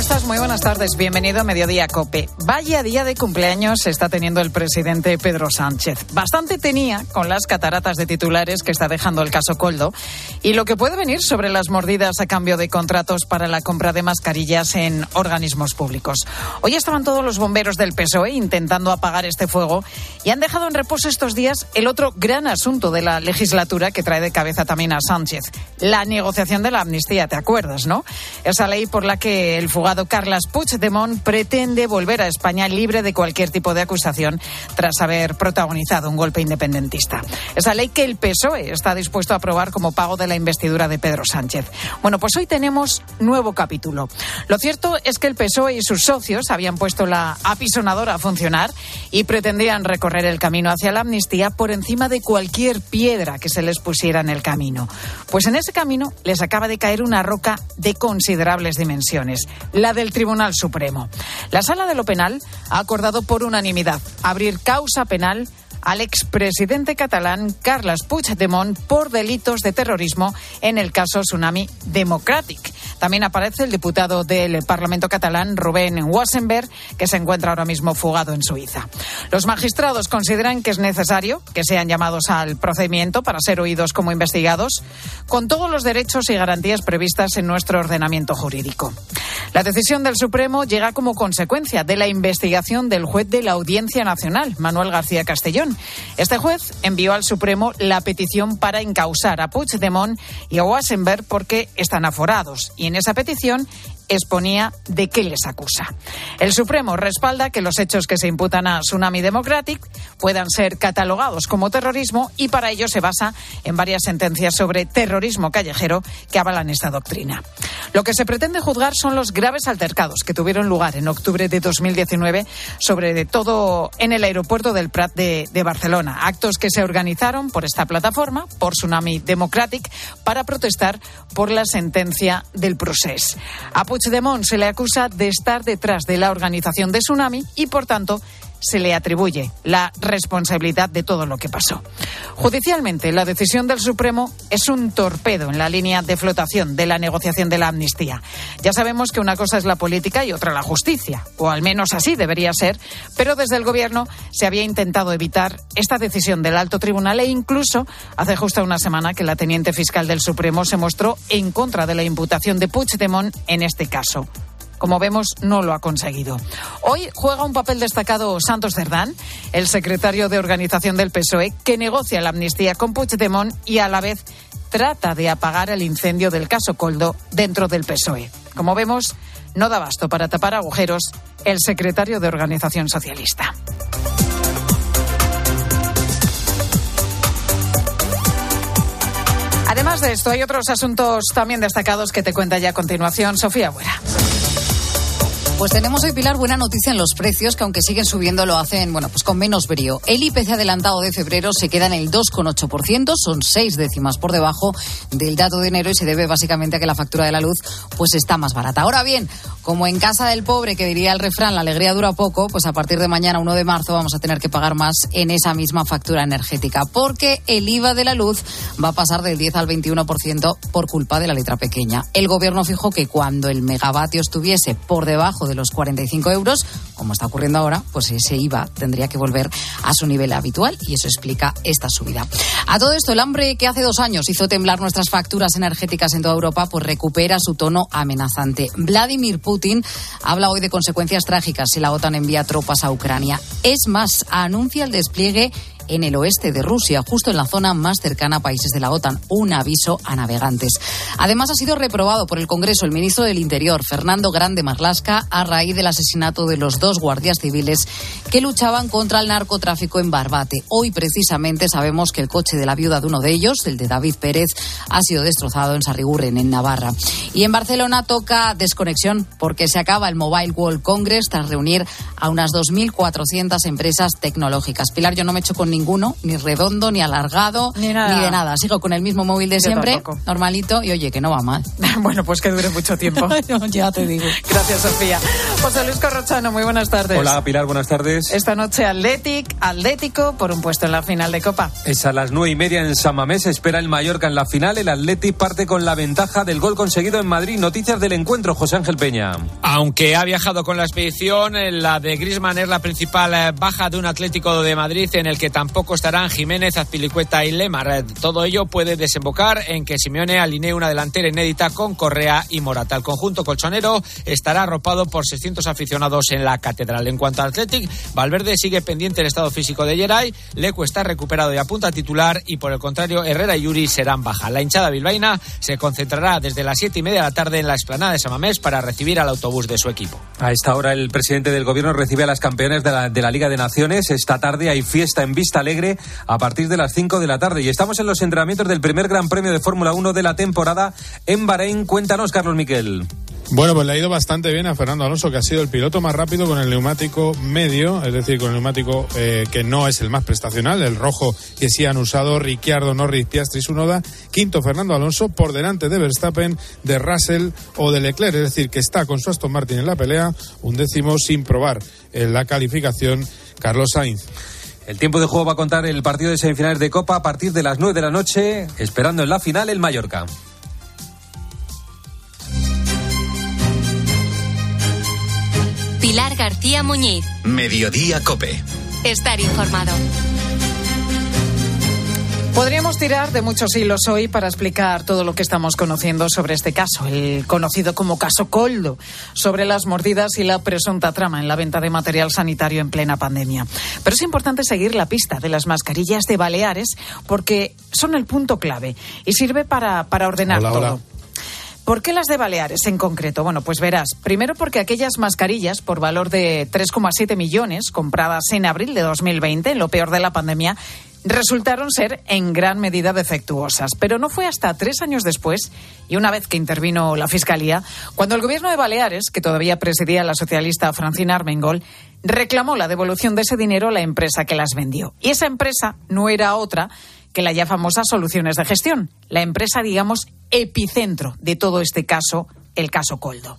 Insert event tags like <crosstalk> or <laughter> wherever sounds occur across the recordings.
¿Cómo estás? Muy buenas tardes. Bienvenido a Mediodía Cope. Vaya día de cumpleaños está teniendo el presidente Pedro Sánchez. Bastante tenía con las cataratas de titulares que está dejando el caso Coldo y lo que puede venir sobre las mordidas a cambio de contratos para la compra de mascarillas en organismos públicos. Hoy estaban todos los bomberos del PSOE intentando apagar este fuego y han dejado en reposo estos días el otro gran asunto de la legislatura que trae de cabeza también a Sánchez, la negociación de la amnistía. ¿Te acuerdas, no? Esa ley por la que el fugado Carles Puigdemont pretende volver a España libre de cualquier tipo de acusación tras haber protagonizado un golpe independentista. Esa ley que el PSOE está dispuesto a aprobar como pago de la investidura de Pedro Sánchez. Bueno, pues hoy tenemos nuevo capítulo. Lo cierto es que el PSOE y sus socios habían puesto la apisonadora a funcionar y pretendían recorrer el camino hacia la amnistía por encima de cualquier piedra que se les pusiera en el camino. Pues en ese camino les acaba de caer una roca de considerables dimensiones la del Tribunal Supremo. La Sala de lo Penal ha acordado por unanimidad abrir causa penal al expresidente catalán Carles Puigdemont por delitos de terrorismo en el caso Tsunami Democratic. También aparece el diputado del Parlamento catalán, Rubén Wassenberg, que se encuentra ahora mismo fugado en Suiza. Los magistrados consideran que es necesario que sean llamados al procedimiento para ser oídos como investigados, con todos los derechos y garantías previstas en nuestro ordenamiento jurídico. La decisión del Supremo llega como consecuencia de la investigación del juez de la Audiencia Nacional, Manuel García Castellón. Este juez envió al Supremo la petición para encausar a Puigdemont y a Wassenberg porque están aforados y en esa petición exponía de qué les acusa. El Supremo respalda que los hechos que se imputan a Tsunami Democratic puedan ser catalogados como terrorismo y para ello se basa en varias sentencias sobre terrorismo callejero que avalan esta doctrina. Lo que se pretende juzgar son los graves altercados que tuvieron lugar en octubre de 2019, sobre todo en el aeropuerto del Prat de, de Barcelona. Actos que se organizaron por esta plataforma, por Tsunami Democratic, para protestar por la sentencia del procés. Puigdemont se le acusa de estar detrás de la organización de Tsunami y, por tanto, se le atribuye la responsabilidad de todo lo que pasó. Judicialmente, la decisión del Supremo es un torpedo en la línea de flotación de la negociación de la amnistía. Ya sabemos que una cosa es la política y otra la justicia, o al menos así debería ser, pero desde el Gobierno se había intentado evitar esta decisión del alto tribunal e incluso hace justo una semana que la teniente fiscal del Supremo se mostró en contra de la imputación de Puigdemont en este caso. Como vemos, no lo ha conseguido. Hoy juega un papel destacado Santos Cerdán, el secretario de organización del PSOE, que negocia la amnistía con Puigdemont y a la vez trata de apagar el incendio del caso Coldo dentro del PSOE. Como vemos, no da basto para tapar agujeros el secretario de organización socialista. Además de esto, hay otros asuntos también destacados que te cuenta ya a continuación Sofía Buera. Pues tenemos hoy, Pilar, buena noticia en los precios, que aunque siguen subiendo, lo hacen, bueno, pues con menos brío. El IPC adelantado de febrero se queda en el 2,8%, son seis décimas por debajo del dato de enero y se debe básicamente a que la factura de la luz pues está más barata. Ahora bien, como en casa del pobre, que diría el refrán, la alegría dura poco, pues a partir de mañana, 1 de marzo, vamos a tener que pagar más en esa misma factura energética, porque el IVA de la luz va a pasar del 10 al 21% por culpa de la letra pequeña. El gobierno fijó que cuando el megavatio estuviese por debajo de los 45 euros, como está ocurriendo ahora, pues ese IVA tendría que volver a su nivel habitual y eso explica esta subida. A todo esto, el hambre que hace dos años hizo temblar nuestras facturas energéticas en toda Europa, pues recupera su tono amenazante. Vladimir Putin habla hoy de consecuencias trágicas si la OTAN envía tropas a Ucrania. Es más, anuncia el despliegue en el oeste de Rusia, justo en la zona más cercana a países de la OTAN. Un aviso a navegantes. Además, ha sido reprobado por el Congreso el ministro del Interior, Fernando Grande Marlasca, a raíz del asesinato de los dos guardias civiles que luchaban contra el narcotráfico en Barbate. Hoy, precisamente, sabemos que el coche de la viuda de uno de ellos, el de David Pérez, ha sido destrozado en Sarrigurren, en Navarra. Y en Barcelona toca desconexión porque se acaba el Mobile World Congress tras reunir a unas 2.400 empresas tecnológicas. Pilar, yo no me echo con ninguno, ni redondo, ni alargado, ni, de nada. Sigo con el mismo móvil de siempre, normalito, y oye, que no va mal. <laughs> bueno, pues que dure mucho tiempo. <laughs> ya te digo. Gracias, Sofía. José Luis Corrochano, muy buenas tardes. Hola, Pilar, buenas tardes. Esta noche Atlético, Atlético por un puesto en la final de Copa. Es a las nueve y media en San Mamés, espera el Mallorca en la final. El Atlético parte con la ventaja del gol conseguido en Madrid. Noticias del encuentro, José Ángel Peña. Aunque ha viajado con la expedición, la de Grisman es la principal eh, baja de un Atlético de Madrid en el que tampoco estarán Jiménez, Azpilicueta y Lemar. Todo ello puede desembocar en que Simeone alinee una delantera inédita con Correa y Morata. El conjunto colchonero estará arropado por 600 aficionados en la catedral. En cuanto al Athletic, Valverde sigue pendiente el estado físico de Geray, Leco está recuperado y apunta a titular y por el contrario Herrera y Yuri serán baja. La hinchada bilbaína se concentrará desde las siete y media de la tarde en la explanada de Samamés para recibir al autobús de su equipo. A esta hora el presidente del gobierno recibe a las campeones de la, de la Liga de Naciones. Esta tarde hay fiesta en Vista Alegre a partir de las 5 de la tarde y estamos en los entrenamientos del primer Gran Premio de Fórmula 1 de la temporada en Bahrein. Cuéntanos, Carlos Miquel. Bueno, pues le ha ido bastante bien a Fernando Alonso, que ha sido el piloto más rápido con el neumático medio, es decir, con el neumático eh, que no es el más prestacional, el rojo que sí han usado Ricciardo, Norris, Piastri, Sunoda. Quinto, Fernando Alonso, por delante de Verstappen, de Russell o de Leclerc, es decir, que está con su Aston Martin en la pelea, un décimo sin probar en la calificación, Carlos Sainz. El tiempo de juego va a contar el partido de semifinales de Copa a partir de las 9 de la noche, esperando en la final el Mallorca. Pilar García Muñiz. Mediodía Cope. Estar informado. Podríamos tirar de muchos hilos hoy para explicar todo lo que estamos conociendo sobre este caso, el conocido como caso Coldo, sobre las mordidas y la presunta trama en la venta de material sanitario en plena pandemia. Pero es importante seguir la pista de las mascarillas de Baleares porque son el punto clave y sirve para, para ordenar todo. ¿Por qué las de Baleares en concreto? Bueno, pues verás. Primero porque aquellas mascarillas por valor de 3,7 millones compradas en abril de 2020, en lo peor de la pandemia, resultaron ser en gran medida defectuosas. Pero no fue hasta tres años después, y una vez que intervino la Fiscalía, cuando el gobierno de Baleares, que todavía presidía la socialista Francina Armengol, reclamó la devolución de ese dinero a la empresa que las vendió. Y esa empresa no era otra que la ya famosa Soluciones de Gestión, la empresa, digamos, epicentro de todo este caso, el caso Coldo.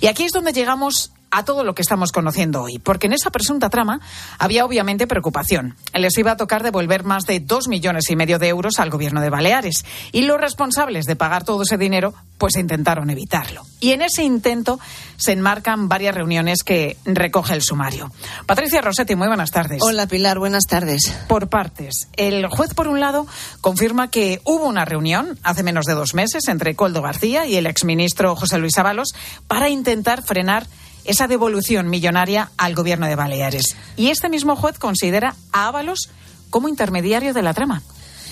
Y aquí es donde llegamos a todo lo que estamos conociendo hoy, porque en esa presunta trama había obviamente preocupación. Les iba a tocar devolver más de dos millones y medio de euros al gobierno de Baleares y los responsables de pagar todo ese dinero pues intentaron evitarlo. Y en ese intento se enmarcan varias reuniones que recoge el sumario. Patricia Rossetti, muy buenas tardes. Hola Pilar, buenas tardes. Por partes. El juez, por un lado, confirma que hubo una reunión hace menos de dos meses entre Coldo García y el exministro José Luis Ábalos para intentar frenar esa devolución millonaria al gobierno de Baleares. Y este mismo juez considera a Ábalos como intermediario de la trama.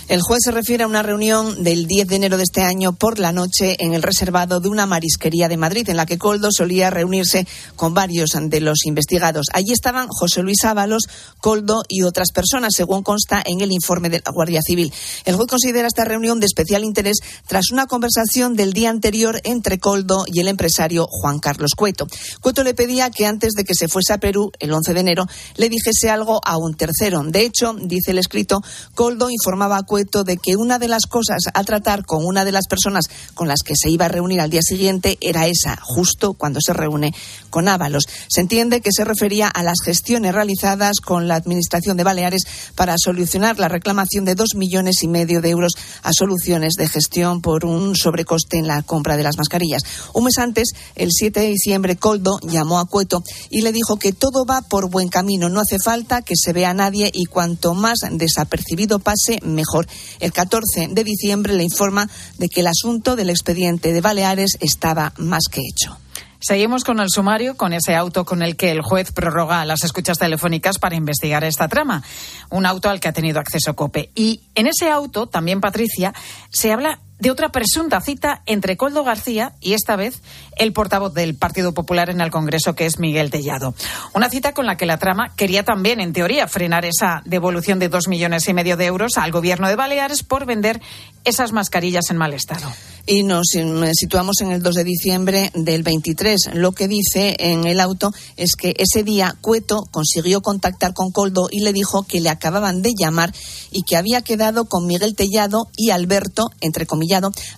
El juez se refiere a una reunión del 10 de enero de este año por la noche en el reservado de una marisquería de Madrid, en la que Coldo solía reunirse con varios de los investigados. Allí estaban José Luis Ábalos, Coldo y otras personas, según consta en el informe de la Guardia Civil. El juez considera esta reunión de especial interés tras una conversación del día anterior entre Coldo y el empresario Juan Carlos Cueto. Cueto le pedía que antes de que se fuese a Perú, el 11 de enero, le dijese algo a un tercero. De hecho, dice el escrito, Coldo informaba a Cueto de que una de las cosas a tratar con una de las personas con las que se iba a reunir al día siguiente era esa, justo cuando se reúne con Ábalos. Se entiende que se refería a las gestiones realizadas con la Administración de Baleares para solucionar la reclamación de dos millones y medio de euros a soluciones de gestión por un sobrecoste en la compra de las mascarillas. Un mes antes, el 7 de diciembre, Coldo llamó a Cueto y le dijo que todo va por buen camino, no hace falta que se vea a nadie y cuanto más desapercibido pase, mejor. El 14 de diciembre le informa de que el asunto del expediente de Baleares estaba más que hecho. Seguimos con el sumario, con ese auto con el que el juez prorroga las escuchas telefónicas para investigar esta trama. Un auto al que ha tenido acceso COPE. Y en ese auto, también Patricia, se habla de otra presunta cita entre Coldo García y esta vez el portavoz del Partido Popular en el Congreso, que es Miguel Tellado. Una cita con la que la trama quería también, en teoría, frenar esa devolución de dos millones y medio de euros al gobierno de Baleares por vender esas mascarillas en mal estado. Y nos mm, situamos en el 2 de diciembre del 23. Lo que dice en el auto es que ese día Cueto consiguió contactar con Coldo y le dijo que le acababan de llamar y que había quedado con Miguel Tellado y Alberto,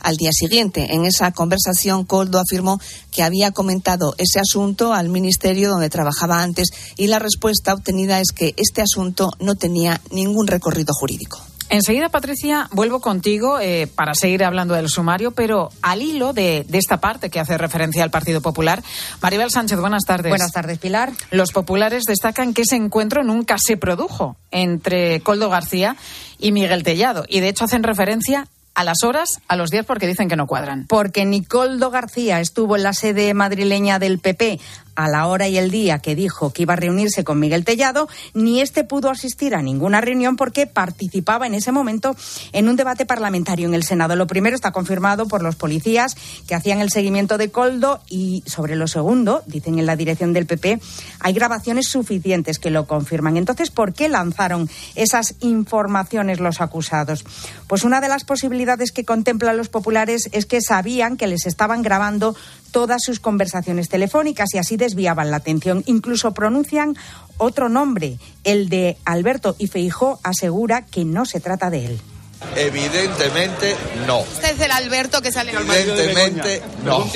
al día siguiente. En esa conversación, Coldo afirmó que había comentado ese asunto al ministerio donde trabajaba antes y la respuesta obtenida es que este asunto no tenía ningún recorrido jurídico. Enseguida, Patricia, vuelvo contigo eh, para seguir hablando del sumario, pero al hilo de, de, esta parte que hace referencia al Partido Popular. Maribel Sánchez, buenas tardes. Buenas tardes, Pilar. Los populares destacan que ese encuentro nunca se produjo entre Coldo García y Miguel Tellado, y de hecho hacen referencia a las horas, a los días, porque dicen que no cuadran. Porque Nicoldo García estuvo en la sede madrileña del PP a la hora y el día que dijo que iba a reunirse con Miguel Tellado, ni este pudo asistir a ninguna reunión porque participaba en ese momento en un debate parlamentario en el Senado. Lo primero está confirmado por los policías que hacían el seguimiento de Coldo y sobre lo segundo, dicen en la dirección del PP, hay grabaciones suficientes que lo confirman. Entonces, ¿por qué lanzaron esas informaciones los acusados? Pues una de las posibilidades que contemplan los populares es que sabían que les estaban grabando todas sus conversaciones telefónicas y así desviaban la atención. Incluso pronuncian otro nombre, el de Alberto, y Feijó asegura que no se trata de él. Evidentemente no. ¿Usted es el Alberto que sale en el Evidentemente no.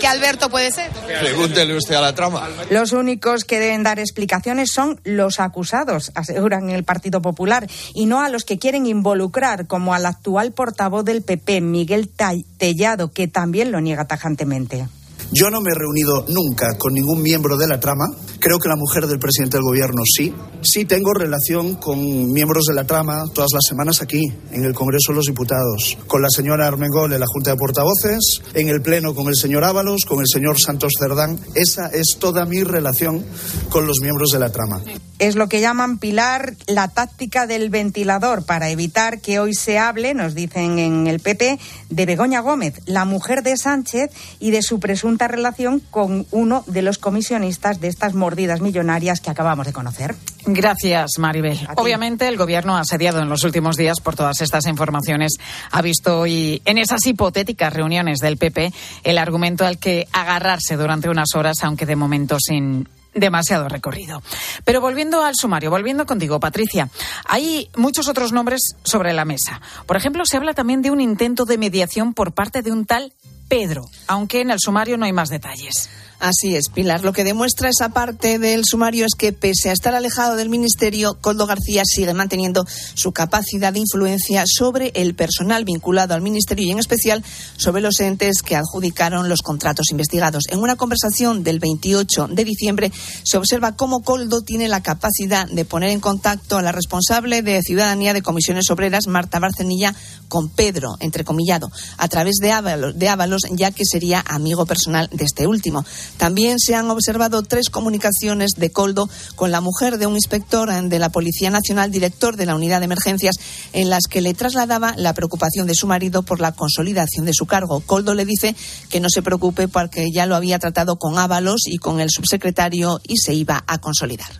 ¿Qué Alberto puede ser? Pregúntele usted a la trama. Los únicos que deben dar explicaciones son los acusados, aseguran el Partido Popular, y no a los que quieren involucrar, como al actual portavoz del PP, Miguel Tellado, que también lo niega tajantemente. Yo no me he reunido nunca con ningún miembro de la trama. Creo que la mujer del presidente del gobierno sí. Sí tengo relación con miembros de la trama todas las semanas aquí, en el Congreso de los Diputados. Con la señora Armengol en la Junta de Portavoces, en el Pleno con el señor Ábalos, con el señor Santos Cerdán. Esa es toda mi relación con los miembros de la trama. Es lo que llaman Pilar la táctica del ventilador para evitar que hoy se hable, nos dicen en el PP, de Begoña Gómez, la mujer de Sánchez y de su presunta relación con uno de los comisionistas de estas mordidas millonarias que acabamos de conocer. Gracias, Maribel. Obviamente, el Gobierno, asediado en los últimos días por todas estas informaciones, ha visto hoy en esas hipotéticas reuniones del PP el argumento al que agarrarse durante unas horas, aunque de momento sin demasiado recorrido. Pero volviendo al sumario, volviendo contigo, Patricia, hay muchos otros nombres sobre la mesa. Por ejemplo, se habla también de un intento de mediación por parte de un tal Pedro, aunque en el sumario no hay más detalles. Así es, Pilar. Lo que demuestra esa parte del sumario es que, pese a estar alejado del Ministerio, Coldo García sigue manteniendo su capacidad de influencia sobre el personal vinculado al Ministerio y, en especial, sobre los entes que adjudicaron los contratos investigados. En una conversación del 28 de diciembre, se observa cómo Coldo tiene la capacidad de poner en contacto a la responsable de Ciudadanía de Comisiones Obreras, Marta Barcenilla, con Pedro, entrecomillado, a través de Ábalos, de Ábalos, ya que sería amigo personal de este último. También se han observado tres comunicaciones de Coldo con la mujer de un inspector de la Policía Nacional, director de la unidad de emergencias, en las que le trasladaba la preocupación de su marido por la consolidación de su cargo. Coldo le dice que no se preocupe porque ya lo había tratado con Ábalos y con el subsecretario y se iba a consolidar.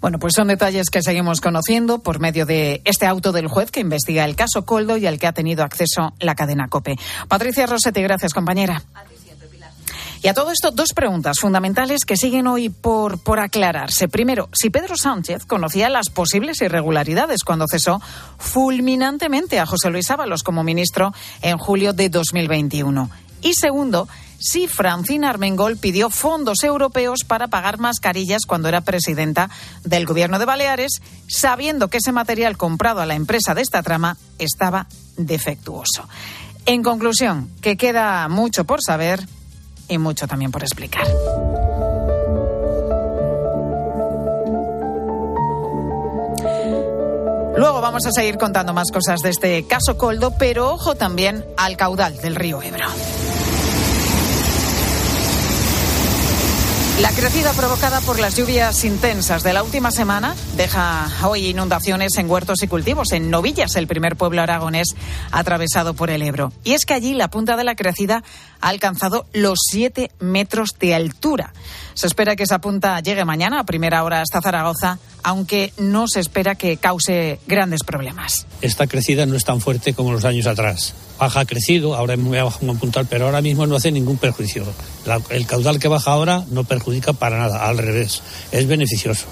Bueno, pues son detalles que seguimos conociendo por medio de este auto del juez que investiga el caso Coldo y al que ha tenido acceso la cadena COPE. Patricia Rosetti, gracias, compañera. Y a todo esto, dos preguntas fundamentales que siguen hoy por, por aclararse. Primero, si Pedro Sánchez conocía las posibles irregularidades cuando cesó fulminantemente a José Luis Ábalos como ministro en julio de 2021. Y segundo, si Francina Armengol pidió fondos europeos para pagar mascarillas cuando era presidenta del Gobierno de Baleares, sabiendo que ese material comprado a la empresa de esta trama estaba defectuoso. En conclusión, que queda mucho por saber y mucho también por explicar. Luego vamos a seguir contando más cosas de este caso Coldo, pero ojo también al caudal del río Ebro. La crecida provocada por las lluvias intensas de la última semana deja hoy inundaciones en huertos y cultivos. En Novillas, el primer pueblo aragonés atravesado por el Ebro. Y es que allí la punta de la crecida ha alcanzado los 7 metros de altura. Se espera que esa punta llegue mañana a primera hora hasta Zaragoza, aunque no se espera que cause grandes problemas. Esta crecida no es tan fuerte como los años atrás. Baja ha crecido, ahora voy a bajar un puntal, pero ahora mismo no hace ningún perjuicio. El caudal que baja ahora no perjudica para nada, al revés, es beneficioso.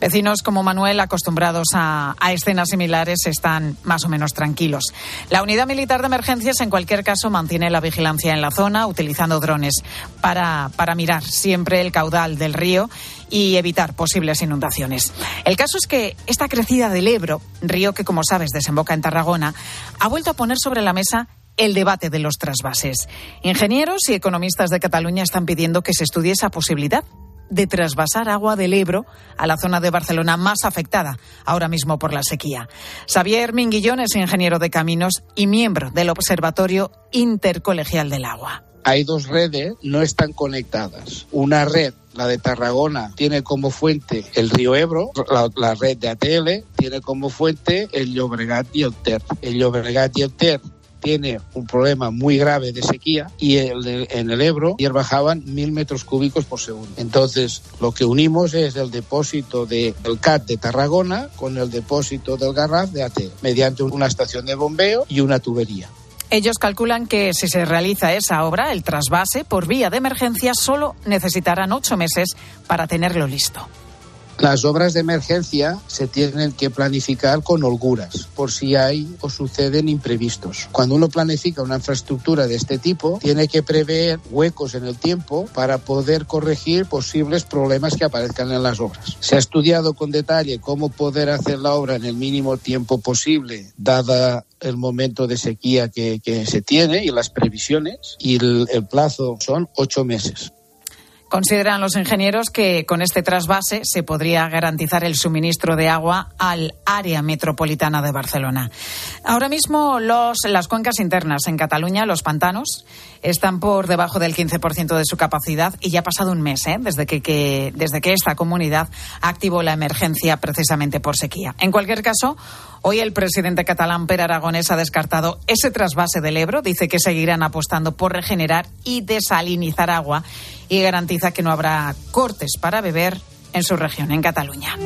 Vecinos como Manuel, acostumbrados a, escenas similares, están más o menos tranquilos. La unidad militar de emergencias, en cualquier caso, mantiene la vigilancia en la zona, utilizando drones para, para mirar siempre el caudal del río y evitar posibles inundaciones. El caso es que esta crecida del Ebro, río que, como sabes, desemboca en Tarragona, ha vuelto a poner sobre la mesa el debate de los trasvases. Ingenieros y economistas de Cataluña están pidiendo que se estudie esa posibilidad de trasvasar agua del Ebro a la zona de Barcelona más afectada ahora mismo por la sequía. Xavier Minguillón es ingeniero de caminos y miembro del Observatorio Intercolegial del Agua. Hay dos redes, no están conectadas. Una red, la de Tarragona, tiene como fuente el río Ebro, la, la red de ATL tiene como fuente el Llobregat y el Ter. El Llobregat y el Ter tiene un problema muy grave de sequía y en el Ebro ayer bajaban mil metros cúbicos por segundo. Entonces, lo que unimos es el depósito de- del CAT de Tarragona con el depósito del Garraf de AT, mediante una estación de bombeo y una tubería. Ellos calculan que si se realiza esa obra, el trasvase por vía de emergencia, solo necesitarán ocho meses para tenerlo listo. Las obras de emergencia se tienen que planificar con holguras, por si hay o suceden imprevistos. Cuando uno planifica una infraestructura de este tipo, tiene que prever huecos en el tiempo para poder corregir posibles problemas que aparezcan en las obras. Se ha estudiado con detalle cómo poder hacer la obra en el mínimo tiempo posible, dada el momento de sequía que, se tiene y las previsiones, y el plazo son ocho meses. Consideran los ingenieros que con este trasvase se podría garantizar el suministro de agua al área metropolitana de Barcelona. Ahora mismo los, las cuencas internas en Cataluña, los pantanos, están por debajo del 15% de su capacidad y ya ha pasado un mes ¿eh? desde, que, que- desde que esta comunidad activó la emergencia precisamente por sequía. En cualquier caso, hoy el presidente catalán Per Aragonés ha descartado ese trasvase del Ebro. Dice que seguirán apostando por regenerar y desalinizar agua y garantiza que no habrá cortes para beber en su región, en Cataluña.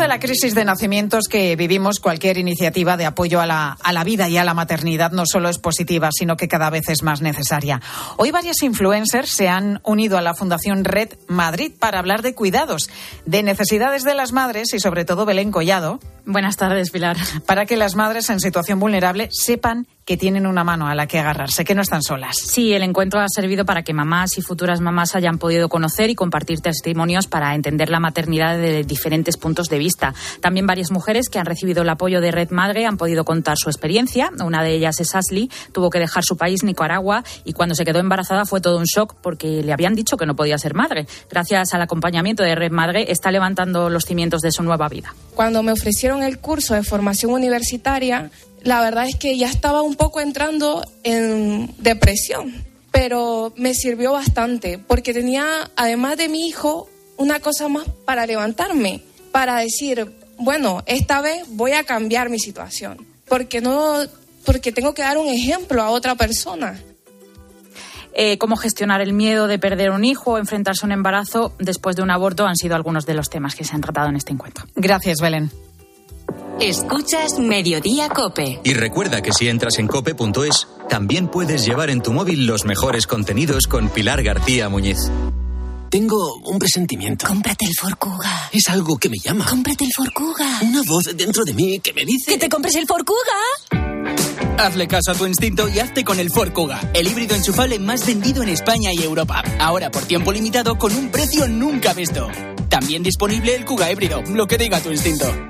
Medio de la crisis de nacimientos que vivimos, cualquier iniciativa de apoyo a la, a la vida y a la maternidad no solo es positiva, sino que cada vez es más necesaria. Hoy varias influencers se han unido a la Fundación Red Madrid para hablar de cuidados, de necesidades de las madres y sobre todo Belén Collado. Buenas tardes, Pilar. Para que las madres en situación vulnerable sepan que tienen una mano a la que agarrarse, que no están solas. Sí, el encuentro ha servido para que mamás y futuras mamás hayan podido conocer y compartir testimonios para entender la maternidad de diferentes puntos de vista. También varias mujeres que han recibido el apoyo de Red Madre han podido contar su experiencia. Una de ellas es Ashley, tuvo que dejar su país, Nicaragua, y cuando se quedó embarazada fue todo un shock porque le habían dicho que no podía ser madre. Gracias al acompañamiento de Red Madre está levantando los cimientos de su nueva vida. Cuando me ofrecieron el curso de formación universitaria, la verdad es que ya estaba un poco entrando en depresión, pero me sirvió bastante porque tenía, además de mi hijo, una cosa más para levantarme, para decir, bueno, esta vez voy a cambiar mi situación, porque no, porque tengo que dar un ejemplo a otra persona. Eh, cómo gestionar el miedo de perder un hijo o enfrentarse a un embarazo después de un aborto han sido algunos de los temas que se han tratado en este encuentro. Gracias, Belén. Escuchas Mediodía Cope. Y recuerda que si entras en cope.es, también puedes llevar en tu móvil los mejores contenidos con Pilar García Muñiz. Tengo un presentimiento. Cómprate el Forcuga. Es algo que me llama. Cómprate el Forcuga. Una voz dentro de mí que me dice... ¡Que te compres el Forcuga! Hazle caso a tu instinto y hazte con el Ford Kuga, el híbrido enchufable más vendido en España y Europa. Ahora por tiempo limitado con un precio nunca visto. También disponible el Kuga híbrido, lo que diga tu instinto.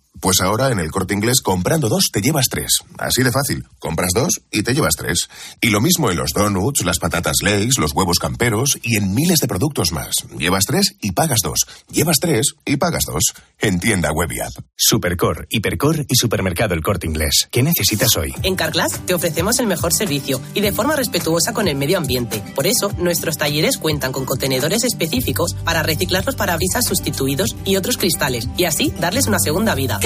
Pues ahora en el corte inglés, comprando dos, te llevas tres. Así de fácil. Compras dos y te llevas tres. Y lo mismo en los donuts, las patatas Lay's, los huevos camperos y en miles de productos más. Llevas tres y pagas dos. Llevas tres y pagas dos. En tienda web y app. Supercor, Hipercor y Supermercado El Corte Inglés. ¿Qué necesitas hoy? En Carglass te ofrecemos el mejor servicio y de forma respetuosa con el medio ambiente. Por eso, nuestros talleres cuentan con contenedores específicos para reciclar los parabrisas sustituidos y otros cristales y así darles una segunda vida.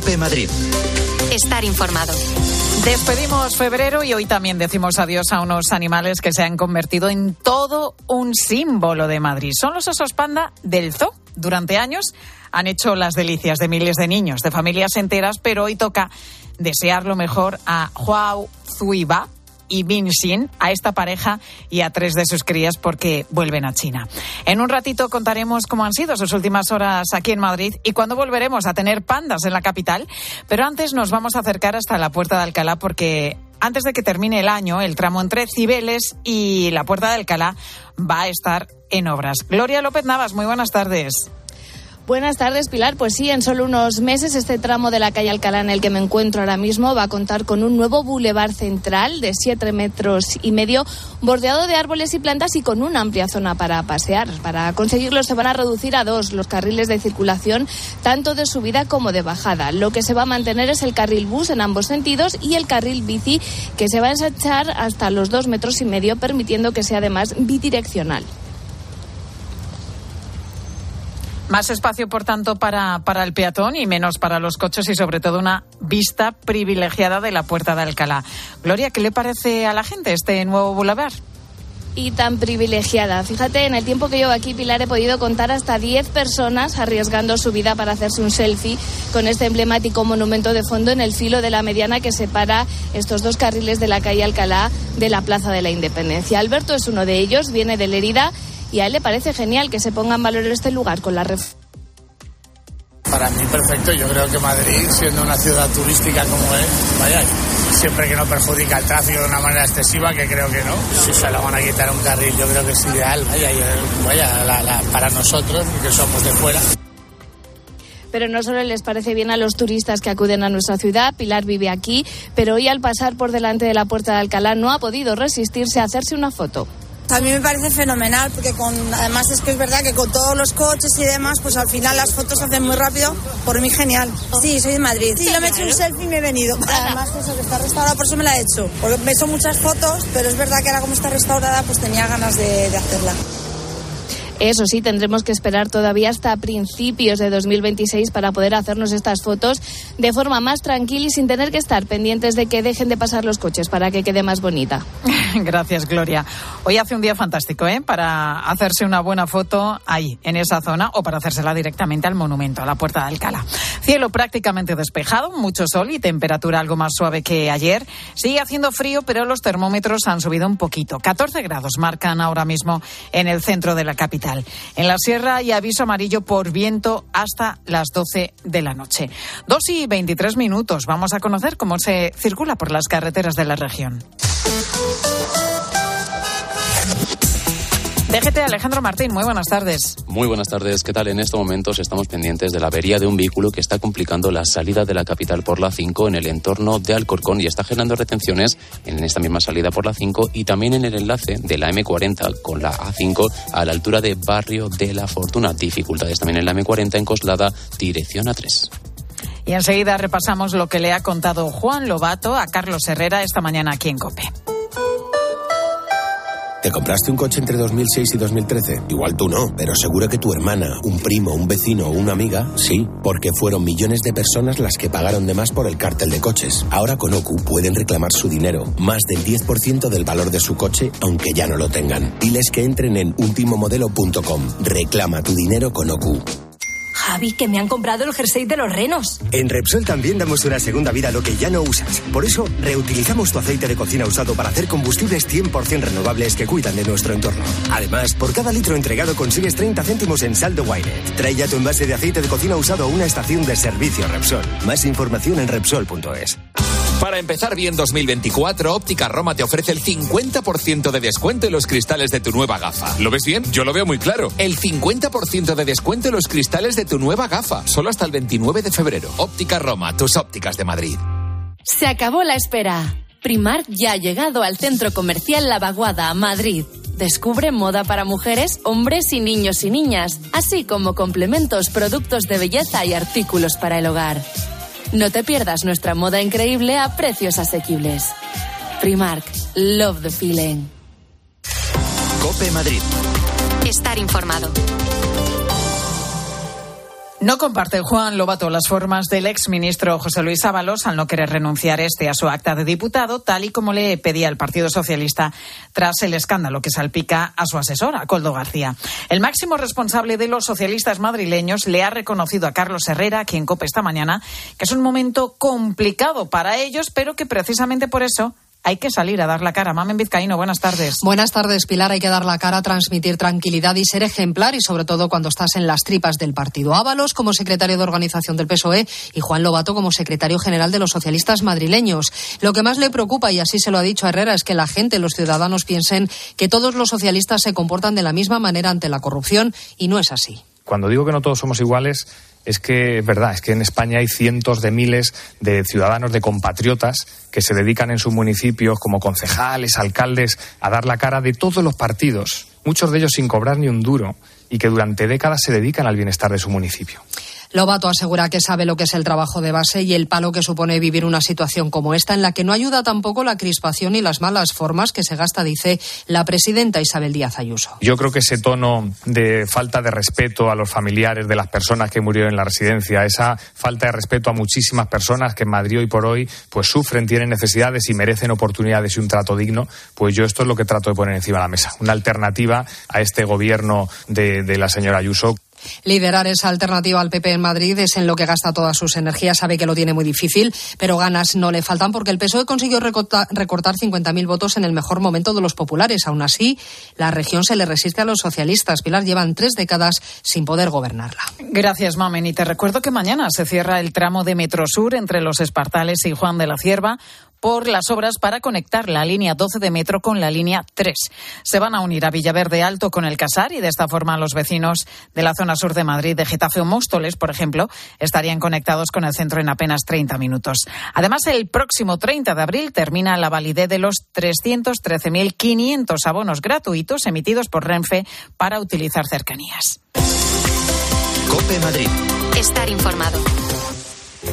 Cope Madrid. Estar informado. Despedimos febrero y hoy también decimos adiós a unos animales que se han convertido en todo un símbolo de Madrid. Son los osos panda del zoo. Durante años han hecho las delicias de miles de niños, de familias enteras, pero hoy toca desear lo mejor a Huao Zuiba, y Bin a esta pareja y a tres de sus crías porque vuelven a China. En un ratito contaremos cómo han sido sus últimas horas aquí en Madrid y cuándo volveremos a tener pandas en la capital. Pero antes nos vamos a acercar hasta la Puerta de Alcalá porque antes de que termine el año, el tramo entre Cibeles y la Puerta de Alcalá va a estar en obras. Gloria López Navas, muy buenas tardes. Buenas tardes, Pilar. Pues sí, en solo unos meses este tramo de la calle Alcalá en el que me encuentro ahora mismo va a contar con un nuevo bulevar central de 7 metros y medio, bordeado de árboles y plantas y con una amplia zona para pasear. Para conseguirlo se van a reducir a dos los carriles de circulación, tanto de subida como de bajada. Lo que se va a mantener es el carril bus en ambos sentidos y el carril bici, que se va a ensanchar hasta los dos metros y medio, permitiendo que sea además bidireccional. Más espacio, por tanto, para, para el peatón y menos para los coches y, sobre todo, una vista privilegiada de la Puerta de Alcalá. Gloria, ¿qué le parece a la gente este nuevo boulevard? y tan privilegiada. Fíjate, en el tiempo que llevo aquí, Pilar, he podido contar hasta 10 personas arriesgando su vida para hacerse un selfie con este emblemático monumento de fondo en el filo de la mediana que separa estos dos carriles de la calle Alcalá de la Plaza de la Independencia. Alberto es uno de ellos, viene de Lerida y a él le parece genial que se ponga en valor este lugar con la ref para mí perfecto, yo creo que Madrid, siendo una ciudad turística como es, vaya, siempre que no perjudica el tráfico de una manera excesiva, que creo que no, si se lo van a quitar un carril, yo creo que es ideal, vaya, vaya la, la, para nosotros, que somos de fuera. Pero no solo les parece bien a los turistas que acuden a nuestra ciudad, Pilar vive aquí, pero hoy al pasar por delante de la puerta de Alcalá no ha podido resistirse a hacerse una foto. A mí me parece fenomenal porque con, además es que es verdad que con todos los coches y demás, pues al final las fotos se hacen muy rápido. Por mí genial. Sí, soy de Madrid. Sí, yo me he hecho un selfie y me he venido. Además eso que está restaurada, por eso me la he hecho. Porque me he hecho muchas fotos, pero es verdad que ahora como está restaurada, pues tenía ganas de, de hacerla. Eso sí, tendremos que esperar todavía hasta principios de 2026 para poder hacernos estas fotos de forma más tranquila y sin tener que estar pendientes de que dejen de pasar los coches para que quede más bonita. <laughs> Gracias, Gloria. Hoy hace un día fantástico, ¿eh? Para hacerse una buena foto ahí, en esa zona, o para hacérsela directamente al monumento, a la Puerta de Alcalá. Cielo prácticamente despejado, mucho sol y temperatura algo más suave que ayer. Sigue haciendo frío, pero los termómetros han subido un poquito. 14 grados marcan ahora mismo en el centro de la capital. En la sierra hay aviso amarillo por viento hasta las 12 de la noche. Dos y 23 minutos. Vamos a conocer cómo se circula por las carreteras de la región. DGT Alejandro Martín, muy buenas tardes. Muy buenas tardes, ¿qué tal? En estos momentos estamos pendientes de la avería de un vehículo que está complicando la salida de la capital por la 5 en el entorno de Alcorcón y está generando retenciones en esta misma salida por la 5 y también en el enlace de la M40 con la A5 a la altura de Barrio de la Fortuna. Dificultades también en la M40 en Coslada, dirección A3. Y enseguida repasamos lo que le ha contado Juan Lobato a Carlos Herrera esta mañana aquí en COPE. ¿Te compraste un coche entre 2006 y 2013? Igual tú no, pero seguro que tu hermana, un primo, un vecino o una amiga, sí, porque fueron millones de personas las que pagaron de más por el cártel de coches. Ahora con OCU pueden reclamar su dinero, más del 10% del valor de su coche, aunque ya no lo tengan. Diles que entren en ultimomodelo.com. Reclama tu dinero con OCU. Javi, que me han comprado el jersey de los renos. En Repsol también damos una segunda vida a lo que ya no usas. Por eso, reutilizamos tu aceite de cocina usado para hacer combustibles 100% renovables que cuidan de nuestro entorno. Además, por cada litro entregado consigues 30 céntimos en saldo Wynet. Trae ya tu envase de aceite de cocina usado a una estación de servicio Repsol. Más información en Repsol.es. Para empezar bien 2024, Óptica Roma te ofrece el 50% de descuento en los cristales de tu nueva gafa. ¿Lo ves bien? Yo lo veo muy claro. El 50% de descuento en los cristales de tu nueva gafa. Solo hasta el 29 de febrero. Óptica Roma, tus ópticas de Madrid. Se acabó la espera. Primar ya ha llegado al centro comercial La Vaguada, Madrid. Descubre moda para mujeres, hombres y niños y niñas, así como complementos, productos de belleza y artículos para el hogar. No te pierdas nuestra moda increíble a precios asequibles. Primark, love the feeling. Cope Madrid. Estar informado. No comparte Juan Lobato las formas del exministro José Luis Ábalos al no querer renunciar este a su acta de diputado, tal y como le pedía el Partido Socialista tras el escándalo que salpica a su asesora, Coldo García. El máximo responsable de los socialistas madrileños le ha reconocido a Carlos Herrera, quien cope esta mañana, que es un momento complicado para ellos, pero que precisamente por eso hay que salir a dar la cara. Mamen Vizcaíno, buenas tardes. Buenas tardes, Pilar. Hay que dar la cara, transmitir tranquilidad y ser ejemplar, y sobre todo cuando estás en las tripas del partido. Ábalos como secretario de organización del PSOE y Juan Lobato como secretario general de los socialistas madrileños. Lo que más le preocupa, y así se lo ha dicho Herrera, es que la gente, los ciudadanos, piensen que todos los socialistas se comportan de la misma manera ante la corrupción, y no es así. Cuando digo que no todos somos iguales, es que es verdad, es que en España hay cientos de miles de ciudadanos, de compatriotas que se dedican en sus municipios como concejales, alcaldes, a dar la cara de todos los partidos, muchos de ellos sin cobrar ni un duro, y que durante décadas se dedican al bienestar de su municipio. Lobato asegura que sabe lo que es el trabajo de base y el palo que supone vivir una situación como esta, en la que no ayuda tampoco la crispación y las malas formas que se gasta, dice la presidenta Isabel Díaz Ayuso. Yo creo que ese tono de falta de respeto a los familiares de las personas que murieron en la residencia, esa falta de respeto a muchísimas personas que en Madrid hoy por hoy pues sufren, tienen necesidades y merecen oportunidades y un trato digno, pues yo esto es lo que trato de poner encima de la mesa. Una alternativa a este gobierno de, de la señora Ayuso. Liderar esa alternativa al PP en Madrid es en lo que gasta todas sus energías. Sabe que lo tiene muy difícil, pero ganas no le faltan porque el PSOE consiguió recortar, recortar 50.000 votos en el mejor momento de los populares. Aún así, la región se le resiste a los socialistas. Pilar llevan tres décadas sin poder gobernarla. Gracias, Mamen. Y te recuerdo que mañana se cierra el tramo de Metrosur entre los Espartales y Juan de la Cierva por las obras para conectar la línea 12 de metro con la línea 3. Se van a unir a Villaverde Alto con el Casar y de esta forma los vecinos de la zona sur de Madrid, de Getafe o Móstoles, por ejemplo, estarían conectados con el centro en apenas 30 minutos. Además, el próximo 30 de abril termina la validez de los 313.500 abonos gratuitos emitidos por Renfe para utilizar cercanías. Cope Madrid. Estar informado.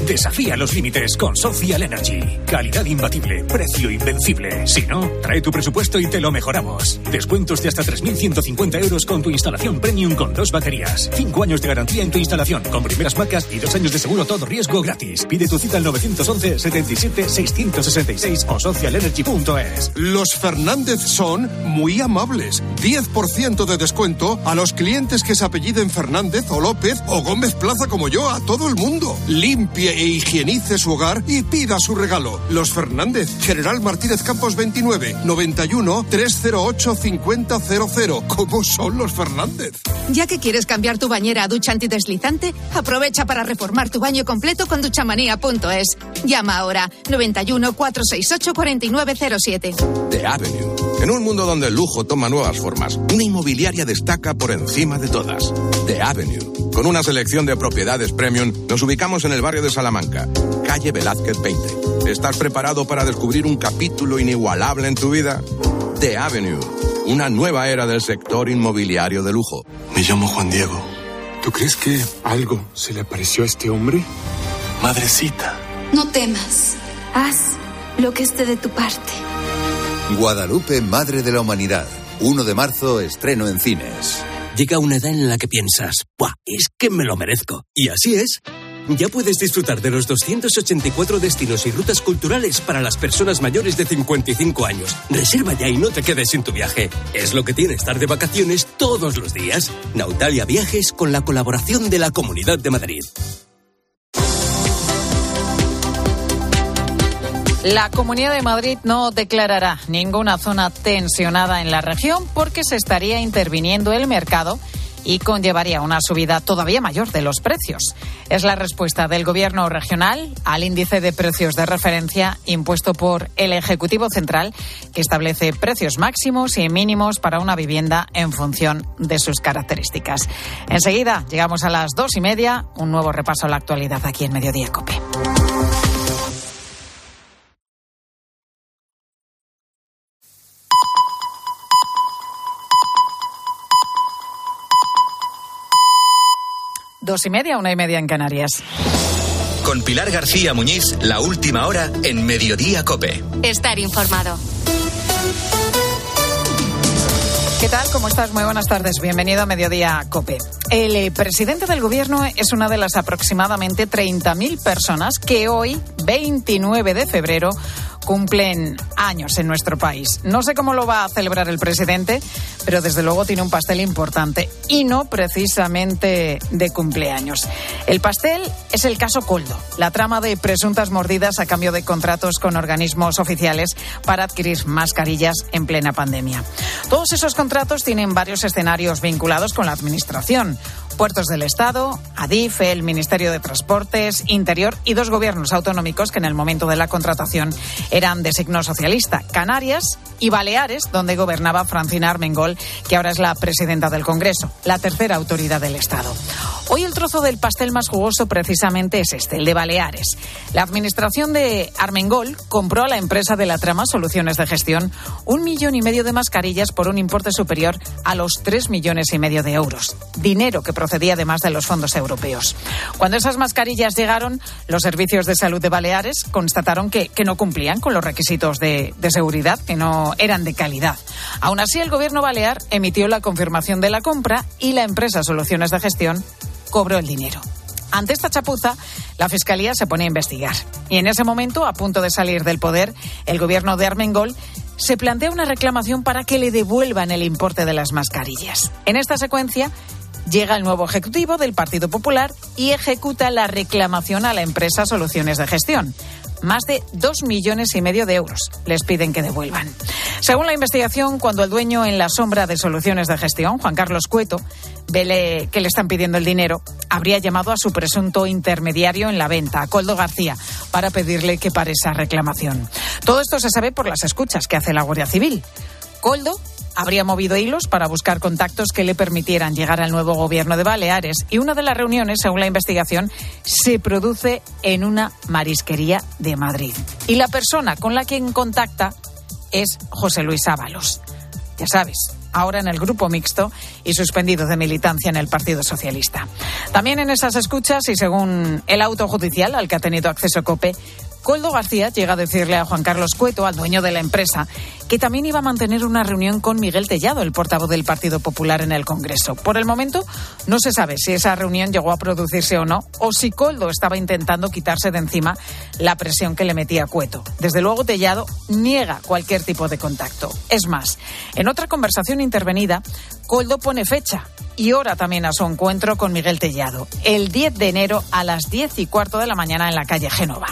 Desafía los límites con Social Energy. Calidad imbatible, precio invencible. Si no, trae tu presupuesto y te lo mejoramos. Descuentos de hasta 3.150 euros con tu instalación premium con dos baterías. Cinco años de garantía en tu instalación con primeras marcas y dos años de seguro todo riesgo gratis. Pide tu cita al 911 77 666 o socialenergy.es. Los Fernández son muy amables. 10% de descuento a los clientes que se apelliden Fernández o López o Gómez Plaza como yo, a todo el mundo. Limpie e higienice su hogar y pida su regalo. Los Fernández, General Martínez Campos 29, 91 308 5000. ¿Cómo son los Fernández? Ya que quieres cambiar tu bañera a ducha antideslizante, aprovecha para reformar tu baño completo con duchamanía.es. Llama ahora 91 468 4907. The Avenue. En un mundo donde el lujo toma nuevas formas, una inmobiliaria destaca por encima de todas. The Avenue. Con una selección de propiedades premium, nos ubicamos en el barrio de Salamanca, calle Velázquez 20. ¿Estás preparado para descubrir un capítulo inigualable en tu vida? The Avenue. Una nueva era del sector inmobiliario de lujo. Me llamo Juan Diego. ¿Tú crees que algo se le apareció a este hombre? Madrecita. No temas. Haz lo que esté de tu parte. Guadalupe, Madre de la Humanidad. 1 de marzo, estreno en cines. Llega una edad en la que piensas, ¡buah! Es que me lo merezco. Y así es. Ya puedes disfrutar de los 284 destinos y rutas culturales para las personas mayores de 55 años. Reserva ya y no te quedes sin tu viaje. Es lo que tiene estar de vacaciones todos los días. Nautalia Viajes con la colaboración de la Comunidad de Madrid. La Comunidad de Madrid no declarará ninguna zona tensionada en la región porque se estaría interviniendo el mercado y conllevaría una subida todavía mayor de los precios. Es la respuesta del Gobierno regional al índice de precios de referencia impuesto por el Ejecutivo Central, que establece precios máximos y mínimos para una vivienda en función de sus características. Enseguida llegamos a las dos y media, un nuevo repaso a la actualidad aquí en Mediodía Cope. Dos y media, una y media en Canarias. Con Pilar García Muñiz, la última hora en Mediodía Cope. Estar informado. ¿Qué tal? ¿Cómo estás? Muy buenas tardes. Bienvenido a Mediodía Cope. El eh, presidente del gobierno es una de las aproximadamente 30.000 personas que hoy, 29 de febrero, cumplen años en nuestro país. No sé cómo lo va a celebrar el presidente, pero desde luego tiene un pastel importante y no precisamente de cumpleaños. El pastel es el caso Coldo, la trama de presuntas mordidas a cambio de contratos con organismos oficiales para adquirir mascarillas en plena pandemia. Todos esos contratos tienen varios escenarios vinculados con la Administración. Puertos del Estado, ADIF, el Ministerio de Transportes, Interior y dos gobiernos autonómicos que en el momento de la contratación eran de signo socialista, Canarias y Baleares, donde gobernaba Francina Armengol, que ahora es la presidenta del Congreso, la tercera autoridad del Estado. Hoy el trozo del pastel más jugoso precisamente es este, el de Baleares. La administración de Armengol compró a la empresa de la trama Soluciones de Gestión un millón y medio de mascarillas por un importe superior a los tres millones y medio de euros. Dinero que procedía además de los fondos europeos. Cuando esas mascarillas llegaron, los servicios de salud de Baleares constataron que, que no cumplían con los requisitos de, de seguridad, que no eran de calidad. Aún así, el gobierno balear emitió la confirmación de la compra y la empresa Soluciones de Gestión cobró el dinero. Ante esta chapuza, la Fiscalía se pone a investigar. Y en ese momento, a punto de salir del poder, el gobierno de Armengol se plantea una reclamación para que le devuelvan el importe de las mascarillas. En esta secuencia, llega el nuevo ejecutivo del Partido Popular y ejecuta la reclamación a la empresa Soluciones de Gestión. Más de dos millones y medio de euros les piden que devuelvan. Según la investigación, cuando el dueño en la sombra de Soluciones de Gestión, Juan Carlos Cueto, vele que le están pidiendo el dinero, habría llamado a su presunto intermediario en la venta, a Coldo García, para pedirle que pare esa reclamación. Todo esto se sabe por las escuchas que hace la Guardia Civil. Coldo habría movido hilos para buscar contactos que le permitieran llegar al nuevo gobierno de Baleares y una de las reuniones, según la investigación, se produce en una marisquería de Madrid. Y la persona con la que contacta es José Luis Ábalos. Ya sabes, ahora en el grupo mixto y suspendido de militancia en el Partido Socialista. También en esas escuchas y según el auto judicial al que ha tenido acceso COPE, Coldo García llega a decirle a Juan Carlos Cueto, al dueño de la empresa, que también iba a mantener una reunión con Miguel Tellado, el portavoz del Partido Popular en el Congreso. Por el momento, no se sabe si esa reunión llegó a producirse o no, o si Coldo estaba intentando quitarse de encima la presión que le metía Cueto. Desde luego, Tellado niega cualquier tipo de contacto. Es más, en otra conversación intervenida, Coldo pone fecha y hora también a su encuentro con Miguel Tellado, el 10 de enero a las 10 y cuarto de la mañana en la calle Génova.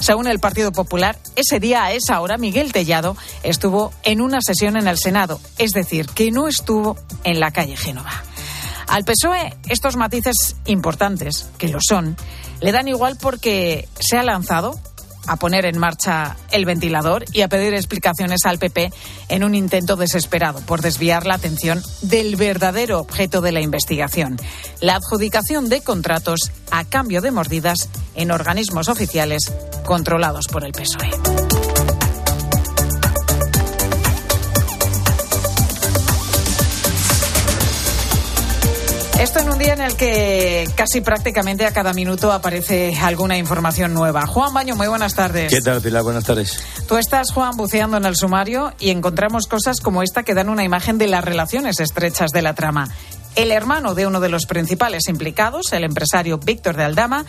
Según el Partido Popular, ese día a esa hora Miguel Tellado estuvo en una sesión en el Senado, es decir, que no estuvo en la calle Génova. Al PSOE, estos matices importantes, que lo son, le dan igual porque se ha lanzado a poner en marcha el ventilador y a pedir explicaciones al PP en un intento desesperado por desviar la atención del verdadero objeto de la investigación, la adjudicación de contratos a cambio de mordidas en organismos oficiales controlados por el PSOE. Esto en un día en el que casi prácticamente a cada minuto aparece alguna información nueva. Juan Baño, muy buenas tardes. ¿Qué tal, Pilar? Buenas tardes. Tú estás, Juan, buceando en el sumario y encontramos cosas como esta que dan una imagen de las relaciones estrechas de la trama. El hermano de uno de los principales implicados, el empresario Víctor de Aldama,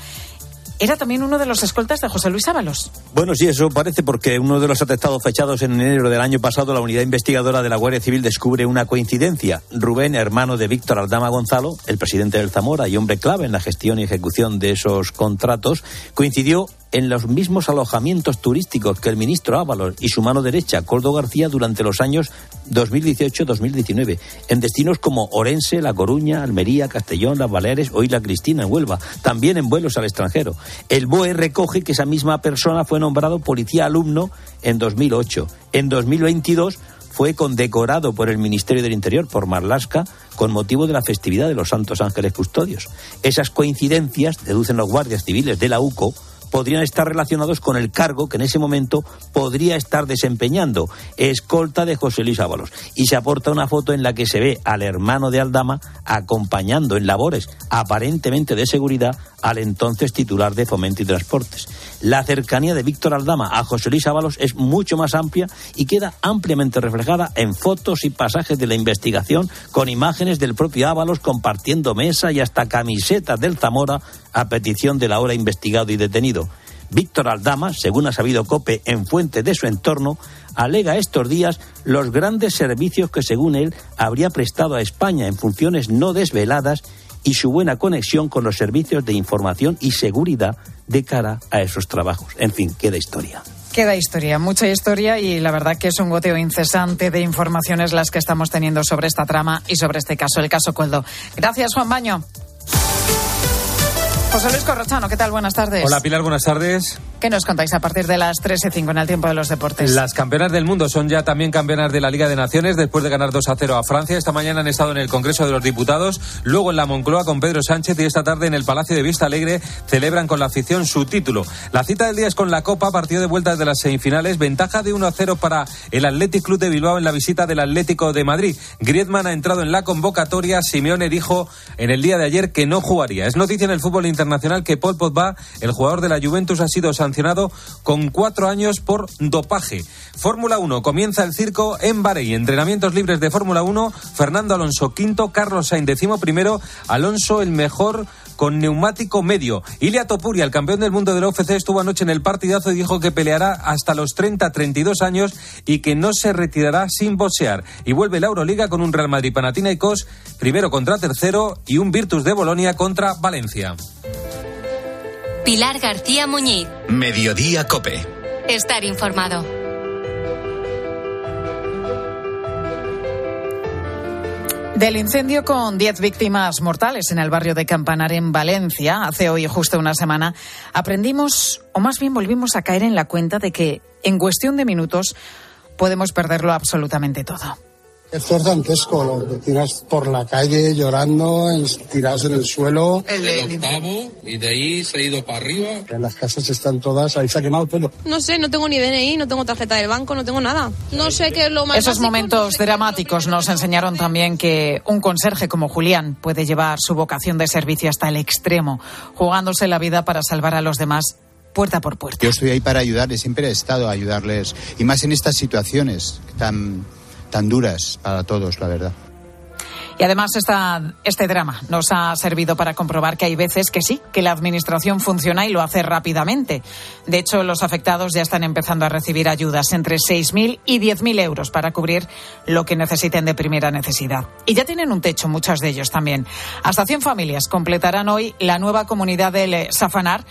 era también uno de los escoltas de José Luis Ábalos. Bueno, sí, eso parece porque uno de los atestados fechados en enero del año pasado, la unidad investigadora de la Guardia Civil descubre una coincidencia. Rubén, hermano de Víctor Aldama Gonzalo, el presidente del Zamora y hombre clave en la gestión y ejecución de esos contratos, coincidió en los mismos alojamientos turísticos que el ministro Ábalos y su mano derecha, Coldo García, durante los años 2018-2019, en destinos como Orense, La Coruña, Almería, Castellón, Las Baleares o Isla Cristina, en Huelva, también en vuelos al extranjero. El BOE recoge que esa misma persona fue nombrado policía alumno en 2008. En 2022 fue condecorado por el Ministerio del Interior, por Marlasca, con motivo de la festividad de los Santos Ángeles Custodios. Esas coincidencias, deducen los guardias civiles de la UCO, podrían estar relacionados con el cargo que en ese momento podría estar desempeñando, escolta de José Luis Ábalos. Y se aporta una foto en la que se ve al hermano de Aldama acompañando en labores aparentemente de seguridad al entonces titular de Fomento y Transportes. La cercanía de Víctor Aldama a José Luis Ábalos es mucho más amplia y queda ampliamente reflejada en fotos y pasajes de la investigación con imágenes del propio Ábalos compartiendo mesa y hasta camisetas del Zamora a petición del ahora investigado y detenido. Víctor Aldama, según ha sabido Cope en fuente de su entorno, alega estos días los grandes servicios que, según él, habría prestado a España en funciones no desveladas y su buena conexión con los servicios de información y seguridad de cara a esos trabajos. En fin, queda historia. Queda historia, mucha historia y la verdad que es un goteo incesante de informaciones las que estamos teniendo sobre esta trama y sobre este caso, el caso Cueldo. Gracias, Juan Baño. José Luis Corrochano, ¿qué tal? Buenas tardes. Hola Pilar, buenas tardes. ¿Qué nos contáis a partir de las 3 y 5 en el tiempo de los deportes? Las campeonas del mundo son ya también campeonas de la Liga de Naciones después de ganar 2 a 0 a Francia. Esta mañana han estado en el Congreso de los Diputados, luego en la Moncloa con Pedro Sánchez y esta tarde en el Palacio de Vista Alegre celebran con la afición su título. La cita del día es con la Copa, partido de vuelta de las semifinales, ventaja de 1 a 0 para el Athletic Club de Bilbao en la visita del Atlético de Madrid. Griezmann ha entrado en la convocatoria, Simeone dijo en el día de ayer que no jugaría. Es noticia en el fútbol internacional que Paul Pogba, el jugador de la Juventus, ha sido sancionado con cuatro años por dopaje. Fórmula 1 comienza el circo en Bahrein. Entrenamientos libres de Fórmula 1. Fernando Alonso quinto, Carlos Sainz décimo primero, Alonso el mejor con neumático medio. Ilia Topuria, el campeón del mundo del UFC, estuvo anoche en el partidazo y dijo que peleará hasta los 30-32 años y que no se retirará sin boxear. Y vuelve la Euroliga con un Real Madrid Panathinaikos, primero contra tercero y un Virtus de Bolonia contra Valencia. Pilar García Muñiz. Mediodía Cope. Estar informado. Del incendio con 10 víctimas mortales en el barrio de Campanar en Valencia, hace hoy justo una semana, aprendimos, o más bien volvimos a caer en la cuenta de que en cuestión de minutos podemos perderlo absolutamente todo. Esto es dantesco, lo que tiras por la calle llorando, tirados en el suelo. El octavo, y de ahí se ha ido para arriba. En las casas están todas, ahí se ha quemado el pelo. No sé, no tengo ni DNI, no tengo tarjeta del banco, no tengo nada. No sé qué es lo más. Esos básico, momentos no sé dramáticos nos enseñaron también que un conserje como Julián puede llevar su vocación de servicio hasta el extremo, jugándose la vida para salvar a los demás puerta por puerta. Yo estoy ahí para ayudarles, siempre he estado a ayudarles. Y más en estas situaciones tan, tan duras para todos, la verdad. Y además esta, este drama nos ha servido para comprobar que hay veces que sí, que la Administración funciona y lo hace rápidamente. De hecho, los afectados ya están empezando a recibir ayudas entre 6.000 y 10.000 euros para cubrir lo que necesiten de primera necesidad. Y ya tienen un techo, muchos de ellos también. Hasta 100 familias completarán hoy la nueva comunidad del Safanar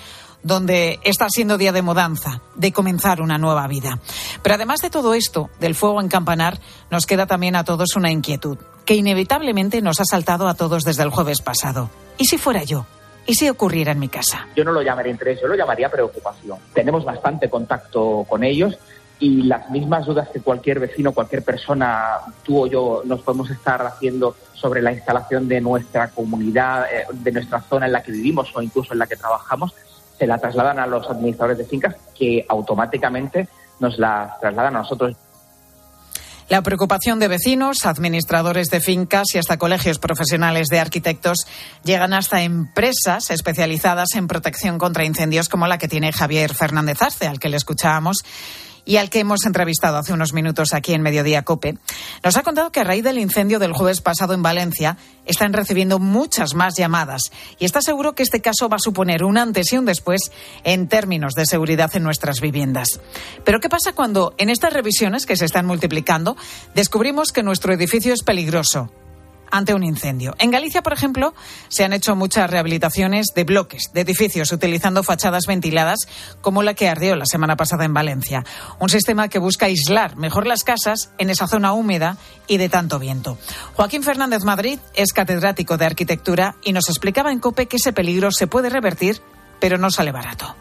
donde está siendo día de mudanza, de comenzar una nueva vida. Pero además de todo esto, del fuego en Campanar, nos queda también a todos una inquietud, que inevitablemente nos ha saltado a todos desde el jueves pasado. ¿Y si fuera yo? ¿Y si ocurriera en mi casa? Yo no lo llamaría interés, yo lo llamaría preocupación. Tenemos bastante contacto con ellos y las mismas dudas que cualquier vecino, cualquier persona, tú o yo, nos podemos estar haciendo sobre la instalación de nuestra comunidad, eh, de nuestra zona en la que vivimos o incluso en la que trabajamos, se la trasladan a los administradores de fincas que automáticamente nos la trasladan a nosotros. La preocupación de vecinos, administradores de fincas y hasta colegios profesionales de arquitectos llegan hasta empresas especializadas en protección contra incendios como la que tiene Javier Fernández Arce, al que le escuchábamos y al que hemos entrevistado hace unos minutos aquí en Mediodía Cope, nos ha contado que a raíz del incendio del jueves pasado en Valencia están recibiendo muchas más llamadas y está seguro que este caso va a suponer un antes y un después en términos de seguridad en nuestras viviendas. Pero ¿qué pasa cuando en estas revisiones que se están multiplicando descubrimos que nuestro edificio es peligroso? Ante un incendio. En Galicia, por ejemplo, se han hecho muchas rehabilitaciones de bloques, de edificios, utilizando fachadas ventiladas como la que ardió la semana pasada en Valencia. Un sistema que busca aislar mejor las casas en esa zona húmeda y de tanto viento. Joaquín Fernández Madrid es catedrático de arquitectura y nos explicaba en COPE que ese peligro se puede revertir, pero no sale barato.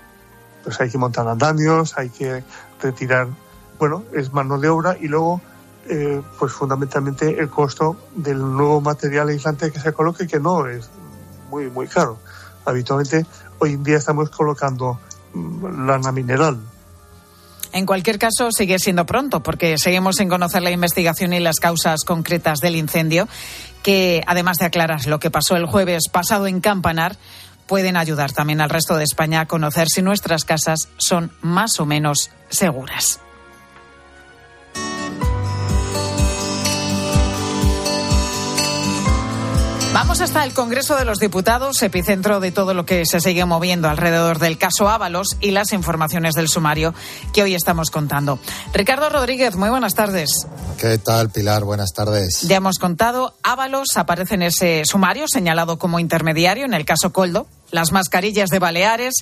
Pues hay que montar andamios, hay que retirar, bueno, es mano de obra y luego eh, pues fundamentalmente el costo del nuevo material aislante que se coloque, que no es muy, muy caro. Habitualmente hoy en día estamos colocando mm, lana mineral. En cualquier caso, sigue siendo pronto, porque seguimos sin conocer la investigación y las causas concretas del incendio, que además de aclarar lo que pasó el jueves pasado en Campanar, pueden ayudar también al resto de España a conocer si nuestras casas son más o menos seguras. Vamos hasta el Congreso de los Diputados, epicentro de todo lo que se sigue moviendo alrededor del caso Ábalos y las informaciones del sumario que hoy estamos contando. Ricardo Rodríguez, muy buenas tardes. ¿Qué tal, Pilar? Buenas tardes. Ya hemos contado, Ábalos aparece en ese sumario señalado como intermediario en el caso Coldo, las mascarillas de Baleares,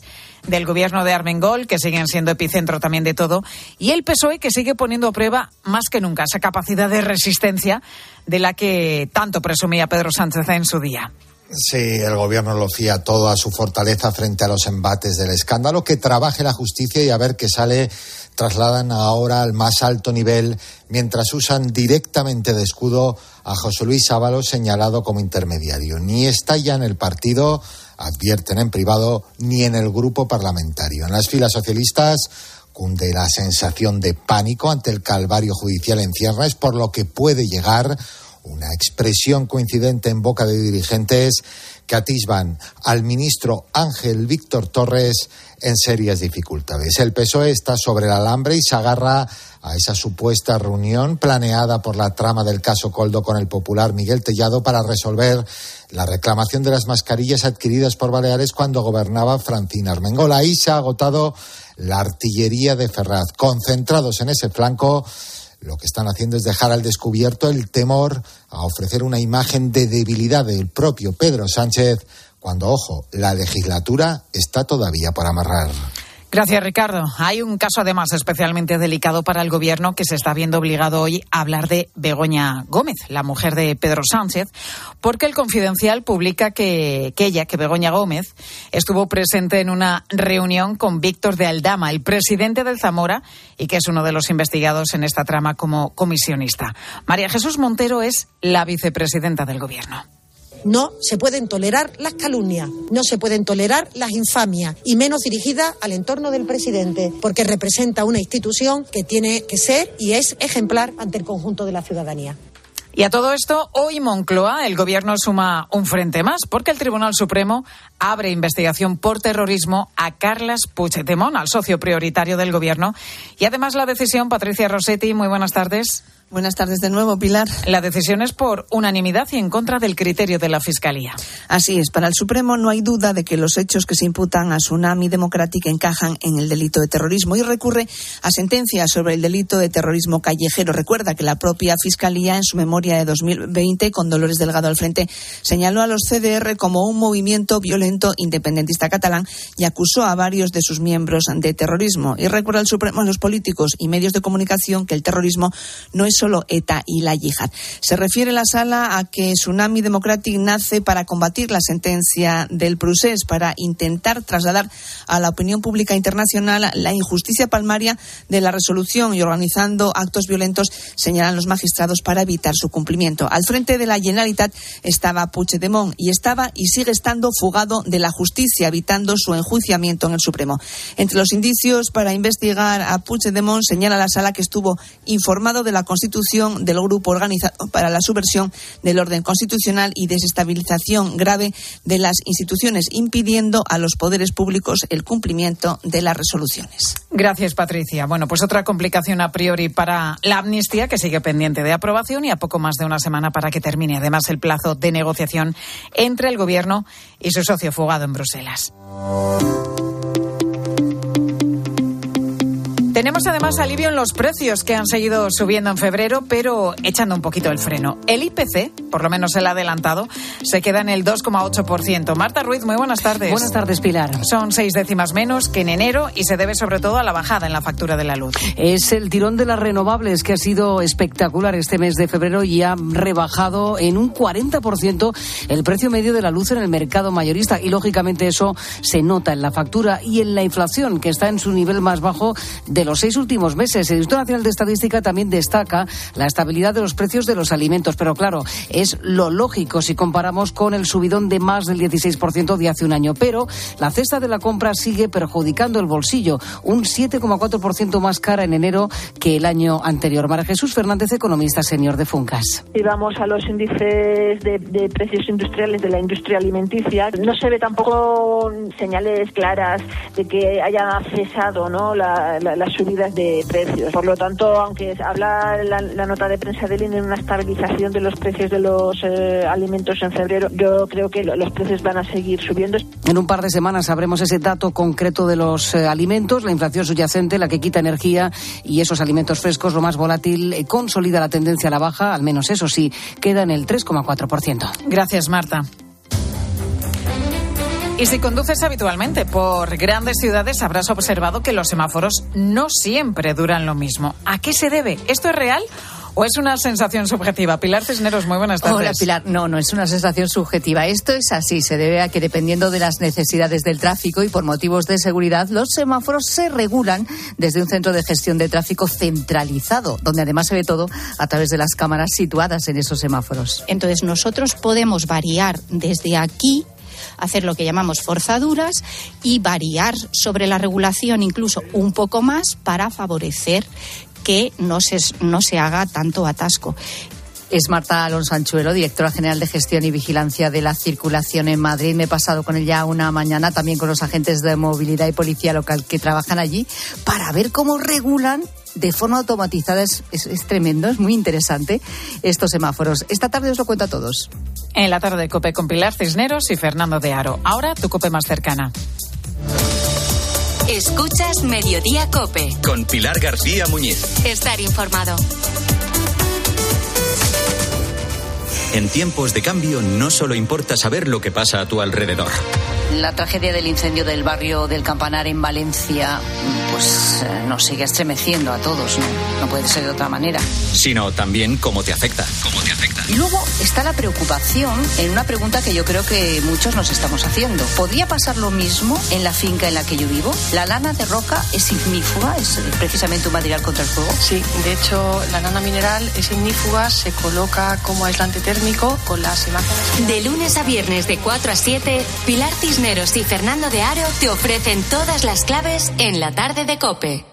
del gobierno de Armengol, que siguen siendo epicentro también de todo, y el PSOE, que sigue poniendo a prueba más que nunca esa capacidad de resistencia de la que tanto presumía Pedro Sánchez en su día. Sí, el gobierno lo fía todo a su fortaleza frente a los embates del escándalo. Que trabaje la justicia y a ver qué sale. Trasladan ahora al más alto nivel mientras usan directamente de escudo a José Luis Ábalos, señalado como intermediario. Ni está ya en el partido advierten en privado, ni en el grupo parlamentario. En las filas socialistas cunde la sensación de pánico ante el calvario judicial en ciernes, por lo que puede llegar una expresión coincidente en boca de dirigentes que atisban al ministro Ángel Víctor Torres en serias dificultades. El PSOE está sobre el alambre y se agarra a esa supuesta reunión planeada por la trama del caso Coldo con el popular Miguel Tellado para resolver la reclamación de las mascarillas adquiridas por Baleares cuando gobernaba Francina Armengol. Ahí se ha agotado la artillería de Ferraz. Concentrados en ese flanco, lo que están haciendo es dejar al descubierto el temor a ofrecer una imagen de debilidad del propio Pedro Sánchez cuando, ojo, la legislatura está todavía por amarrar. Gracias, Ricardo. Hay un caso además especialmente delicado para el gobierno que se está viendo obligado hoy a hablar de Begoña Gómez, la mujer de Pedro Sánchez, porque el Confidencial publica que, que ella, que Begoña Gómez, estuvo presente en una reunión con Víctor de Aldama, el presidente del Zamora, y que es uno de los investigados en esta trama como comisionista. María Jesús Montero es la vicepresidenta del gobierno. No se pueden tolerar las calumnias, no se pueden tolerar las infamias, y menos dirigidas al entorno del presidente, porque representa una institución que tiene que ser y es ejemplar ante el conjunto de la ciudadanía. Y a todo esto, hoy Moncloa, el gobierno suma un frente más, porque el Tribunal Supremo abre investigación por terrorismo a Carlas Puigdemont, al socio prioritario del gobierno. Y además la decisión, Patricia Rossetti, muy buenas tardes. Buenas tardes de nuevo, Pilar. La decisión es por unanimidad y en contra del criterio de la Fiscalía. Así es. Para el Supremo no hay duda de que los hechos que se imputan a Tsunami Democrática encajan en el delito de terrorismo y recurre a sentencias sobre el delito de terrorismo callejero. Recuerda que la propia Fiscalía, en su memoria de 2020, con Dolores Delgado al frente, señaló a los CDR como un movimiento violento independentista catalán y acusó a varios de sus miembros de terrorismo. Y recuerda al Supremo a los políticos y medios de comunicación que el terrorismo no es solo ETA y la yihad. Se refiere la sala a que Tsunami Democratic nace para combatir la sentencia del Prusés, para intentar trasladar a la opinión pública internacional la injusticia palmaria de la resolución y organizando actos violentos, señalan los magistrados, para evitar su cumplimiento. Al frente de la Generalitat estaba Puigdemont y estaba y sigue estando fugado de la justicia, evitando su enjuiciamiento en el Supremo. Entre los indicios para investigar a Puigdemont señala la sala que estuvo informado de la Constitución constitución del grupo organizado para la subversión del orden constitucional y desestabilización grave de las instituciones, impidiendo a los poderes públicos el cumplimiento de las resoluciones. Gracias, Patricia. Bueno, pues otra complicación a priori para la amnistía que sigue pendiente de aprobación y a poco más de una semana para que termine además el plazo de negociación entre el Gobierno y su socio fugado en Bruselas. Tenemos además alivio en los precios que han seguido subiendo en febrero, pero echando un poquito el freno. El IPC, por lo menos el adelantado, se queda en el 2,8%. Marta Ruiz, muy buenas tardes. Buenas tardes, Pilar. Son seis décimas menos que en enero y se debe sobre todo a la bajada en la factura de la luz. Es el tirón de las renovables que ha sido espectacular este mes de febrero y ha rebajado en un 40% el precio medio de la luz en el mercado mayorista. Y lógicamente eso se nota en la factura y en la inflación, que está en su nivel más bajo de los seis últimos meses. El Instituto Nacional de Estadística también destaca la estabilidad de los precios de los alimentos, pero claro, es lo lógico si comparamos con el subidón de más del 16% de hace un año. Pero la cesta de la compra sigue perjudicando el bolsillo, un 7,4% más cara en enero que el año anterior. María Jesús Fernández, economista senior de Funcas. Si vamos a los índices de, de precios industriales de la industria alimenticia, no se ve tampoco señales claras de que haya cesado ¿no? la, la, la subidas de precios. Por lo tanto, aunque habla la, la nota de prensa del INE de una estabilización de los precios de los eh, alimentos en febrero, yo creo que los precios van a seguir subiendo. En un par de semanas sabremos ese dato concreto de los eh, alimentos, la inflación subyacente, la que quita energía y esos alimentos frescos, lo más volátil, eh, consolida la tendencia a la baja, al menos eso sí, queda en el 3,4%. Gracias, Marta. Y si conduces habitualmente por grandes ciudades, habrás observado que los semáforos no siempre duran lo mismo. ¿A qué se debe? ¿Esto es real? ¿O es una sensación subjetiva? Pilar Cisneros, muy buenas tardes. Hola, Pilar. No, no es una sensación subjetiva. Esto es así. Se debe a que dependiendo de las necesidades del tráfico y por motivos de seguridad, los semáforos se regulan desde un centro de gestión de tráfico centralizado, donde además se ve todo a través de las cámaras situadas en esos semáforos. Entonces, nosotros podemos variar desde aquí hacer lo que llamamos forzaduras y variar sobre la regulación incluso un poco más para favorecer que no se, no se haga tanto atasco. Es Marta Alonso Anchuelo, directora general de gestión y vigilancia de la circulación en Madrid. Me he pasado con ella una mañana también con los agentes de movilidad y policía local que trabajan allí para ver cómo regulan de forma automatizada. Es, es, es tremendo, es muy interesante estos semáforos. Esta tarde os lo cuento a todos. En la tarde de Cope con Pilar Cisneros y Fernando de Aro. Ahora tu Cope más cercana. Escuchas Mediodía Cope. Con Pilar García Muñiz. Estar informado. En tiempos de cambio no solo importa saber lo que pasa a tu alrededor. La tragedia del incendio del barrio del Campanar en Valencia pues eh, nos sigue estremeciendo a todos, ¿no? No puede ser de otra manera. Sino también cómo te afecta. Cómo te afecta. Y luego está la preocupación en una pregunta que yo creo que muchos nos estamos haciendo. ¿Podría pasar lo mismo en la finca en la que yo vivo? ¿La lana de roca es ignífuga? ¿Es precisamente un material contra el fuego? Sí, de hecho la lana mineral es ignífuga, se coloca como aislante térmico De lunes a viernes de 4 a 7, Pilar Cisneros y Fernando de Aro te ofrecen todas las claves en la tarde de Cope.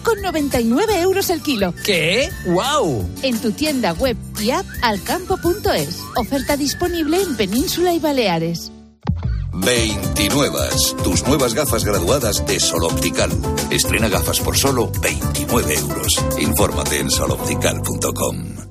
con 99 euros el kilo. ¿Qué? ¡Wow! En tu tienda web y app alcampo.es. Oferta disponible en Península y Baleares. 29. Tus nuevas gafas graduadas de Sol Optical. Estrena gafas por solo 29 euros. Infórmate en soloptical.com.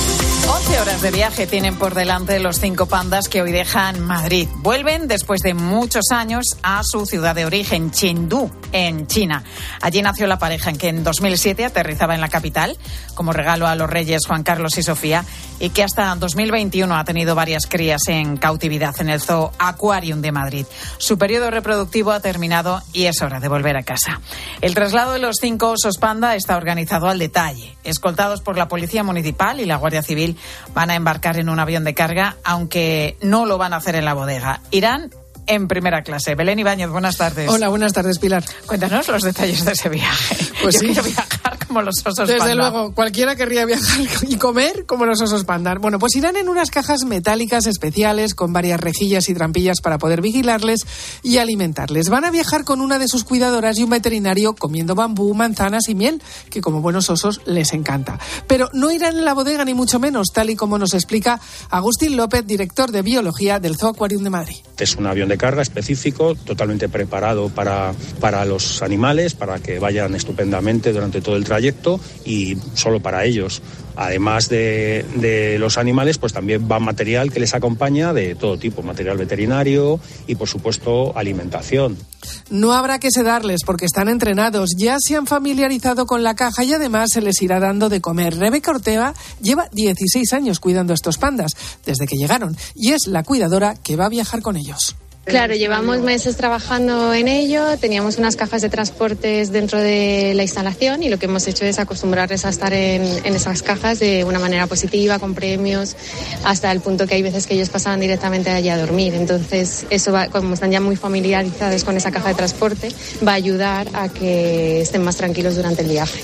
11 horas de viaje tienen por delante los cinco pandas que hoy dejan Madrid. Vuelven después de muchos años a su ciudad de origen, Chengdu, en China. Allí nació la pareja en que en 2007 aterrizaba en la capital como regalo a los reyes Juan Carlos y Sofía y que hasta 2021 ha tenido varias crías en cautividad en el Zoo Aquarium de Madrid. Su periodo reproductivo ha terminado y es hora de volver a casa. El traslado de los cinco osos panda está organizado al detalle. Escoltados por la Policía Municipal y la Guardia Civil, van a embarcar en un avión de carga, aunque no lo van a hacer en la bodega. Irán en primera clase. Belén Ibáñez, buenas tardes. Hola, buenas tardes, Pilar. Cuéntanos los detalles de ese viaje. Pues Yo sí. quiero viajar como los osos Desde panda. luego, cualquiera querría viajar <laughs> y comer como los osos panda. Bueno, pues irán en unas cajas metálicas especiales con varias rejillas y trampillas para poder vigilarles y alimentarles. Van a viajar con una de sus cuidadoras y un veterinario comiendo bambú, manzanas y miel, que como buenos osos les encanta. Pero no irán en la bodega ni mucho menos, tal y como nos explica Agustín López, director de biología del Zoo Aquarium de Madrid. Es un avión de carga específico, totalmente preparado para, para los animales, para que vayan estupendamente durante todo el trayecto y solo para ellos. Además de, de los animales, pues también va material que les acompaña de todo tipo, material veterinario y, por supuesto, alimentación. No habrá que sedarles porque están entrenados, ya se han familiarizado con la caja y además se les irá dando de comer. Rebeca Ortega lleva 16 años cuidando a estos pandas desde que llegaron y es la cuidadora que va a viajar con ellos. Claro, llevamos meses trabajando en ello, teníamos unas cajas de transportes dentro de la instalación y lo que hemos hecho es acostumbrarles a estar en, en esas cajas de una manera positiva, con premios, hasta el punto que hay veces que ellos pasaban directamente allí a dormir. Entonces, eso va, como están ya muy familiarizados con esa caja de transporte, va a ayudar a que estén más tranquilos durante el viaje.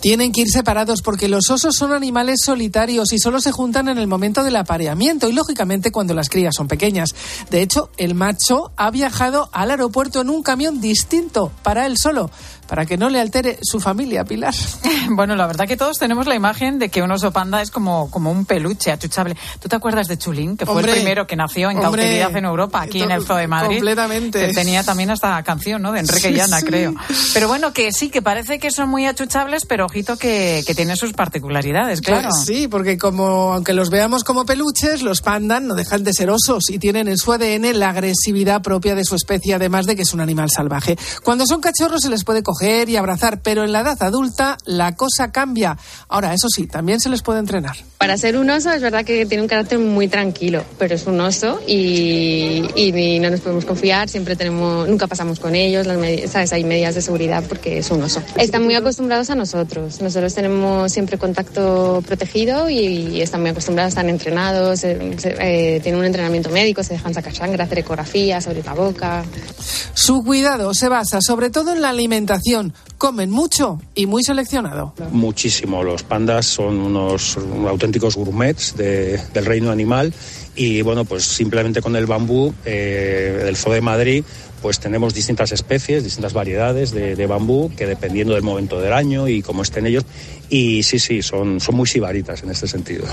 Tienen que ir separados porque los osos son animales solitarios y solo se juntan en el momento del apareamiento y lógicamente cuando las crías son pequeñas. De hecho, el macho ha viajado al aeropuerto en un camión distinto para él solo, para que no le altere su familia, Pilar. <laughs> Bueno, la verdad que todos tenemos la imagen de que un oso panda es como, como un peluche achuchable. ¿Tú te acuerdas de Chulín, que fue Hombre, el primero que nació en hombre, cautividad en Europa, aquí en el Zoo de Madrid? completamente. Que tenía también hasta canción, ¿no? De Enrique Sí, Llana, sí. creo. Pero bueno, que sí, que parece que son muy achuchables, pero ojito que, que tienen sus particularidades, claro. Sí, porque como aunque los veamos como peluches, los pandas no dejan de ser osos y tienen en su ADN la agresividad propia de su especie, además de que es un animal salvaje. Cuando son cachorros se les puede coger y abrazar, pero en la edad adulta la cosa cambia. Ahora, eso sí, también se les puede entrenar. Para ser un oso es verdad que tiene un carácter muy tranquilo, pero es un oso y, y no nos podemos confiar, siempre tenemos, nunca pasamos con ellos, las ¿sabes? hay medidas de seguridad porque es un oso. Están muy acostumbrados a nosotros, nosotros tenemos siempre contacto protegido y, están muy acostumbrados, están entrenados, eh, se- eh, tienen un entrenamiento médico, se dejan sacar sangre, hacer ecografías, abrir la boca. Su cuidado se basa sobre todo en la alimentación. Comen mucho y muy seleccionado. Muchísimo. Los pandas son unos auténticos gourmets de- del reino animal y bueno, pues simplemente con el bambú eh, del Zoo de Madrid pues tenemos distintas especies, distintas variedades de, de bambú que dependiendo del momento del año y cómo estén ellos y sí, sí, son, son muy sibaritas en este sentido.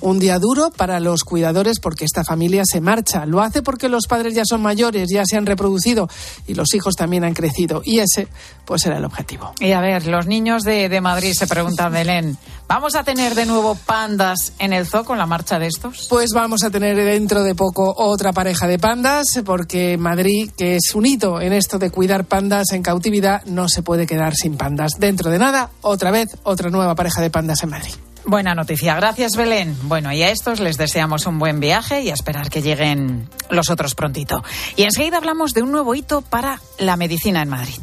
Un día duro para los cuidadores porque esta familia se marcha. Lo hace porque los padres ya son mayores, ya se han reproducido y los hijos también han crecido. Y ese, pues, era el objetivo. Y a ver, los niños de, de Madrid se preguntan, Belén, ¿vamos a tener de nuevo pandas en el zoo con la marcha de estos? Pues vamos a tener dentro de poco otra pareja de pandas, porque Madrid, que es un hito en esto de cuidar pandas en cautividad, no se puede quedar sin pandas. Dentro de nada, otra vez, otra nueva pareja de pandas en Madrid. Buena noticia, gracias Belén. Bueno, y a estos les deseamos un buen viaje y a esperar que lleguen los otros prontito. Y enseguida hablamos de un nuevo hito para la medicina en Madrid.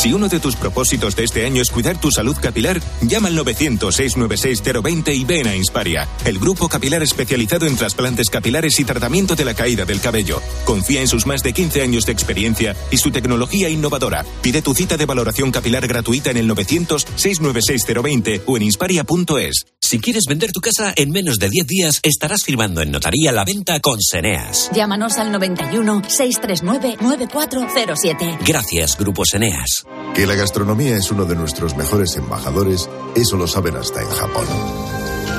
Si uno de tus propósitos de este año es cuidar tu salud capilar, llama al 900-696-020 y ven a Insparia, el grupo capilar especializado en trasplantes capilares y tratamiento de la caída del cabello. Confía en sus más de 15 años de experiencia y su tecnología innovadora. Pide tu cita de valoración capilar gratuita en el 900-696-020 o en insparia.es. Si quieres vender tu casa en menos de 10 días, estarás firmando en notaría la venta con Seneas. Llámanos al 91 639 9407. Gracias, Grupo Seneas. Que la gastronomía es uno de nuestros mejores embajadores, eso lo saben hasta en Japón.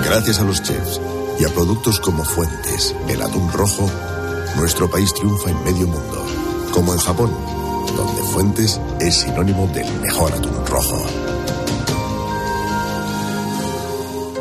Gracias a los chefs y a productos como Fuentes, el atún rojo, nuestro país triunfa en medio mundo. Como en Japón, donde Fuentes es sinónimo del mejor atún rojo.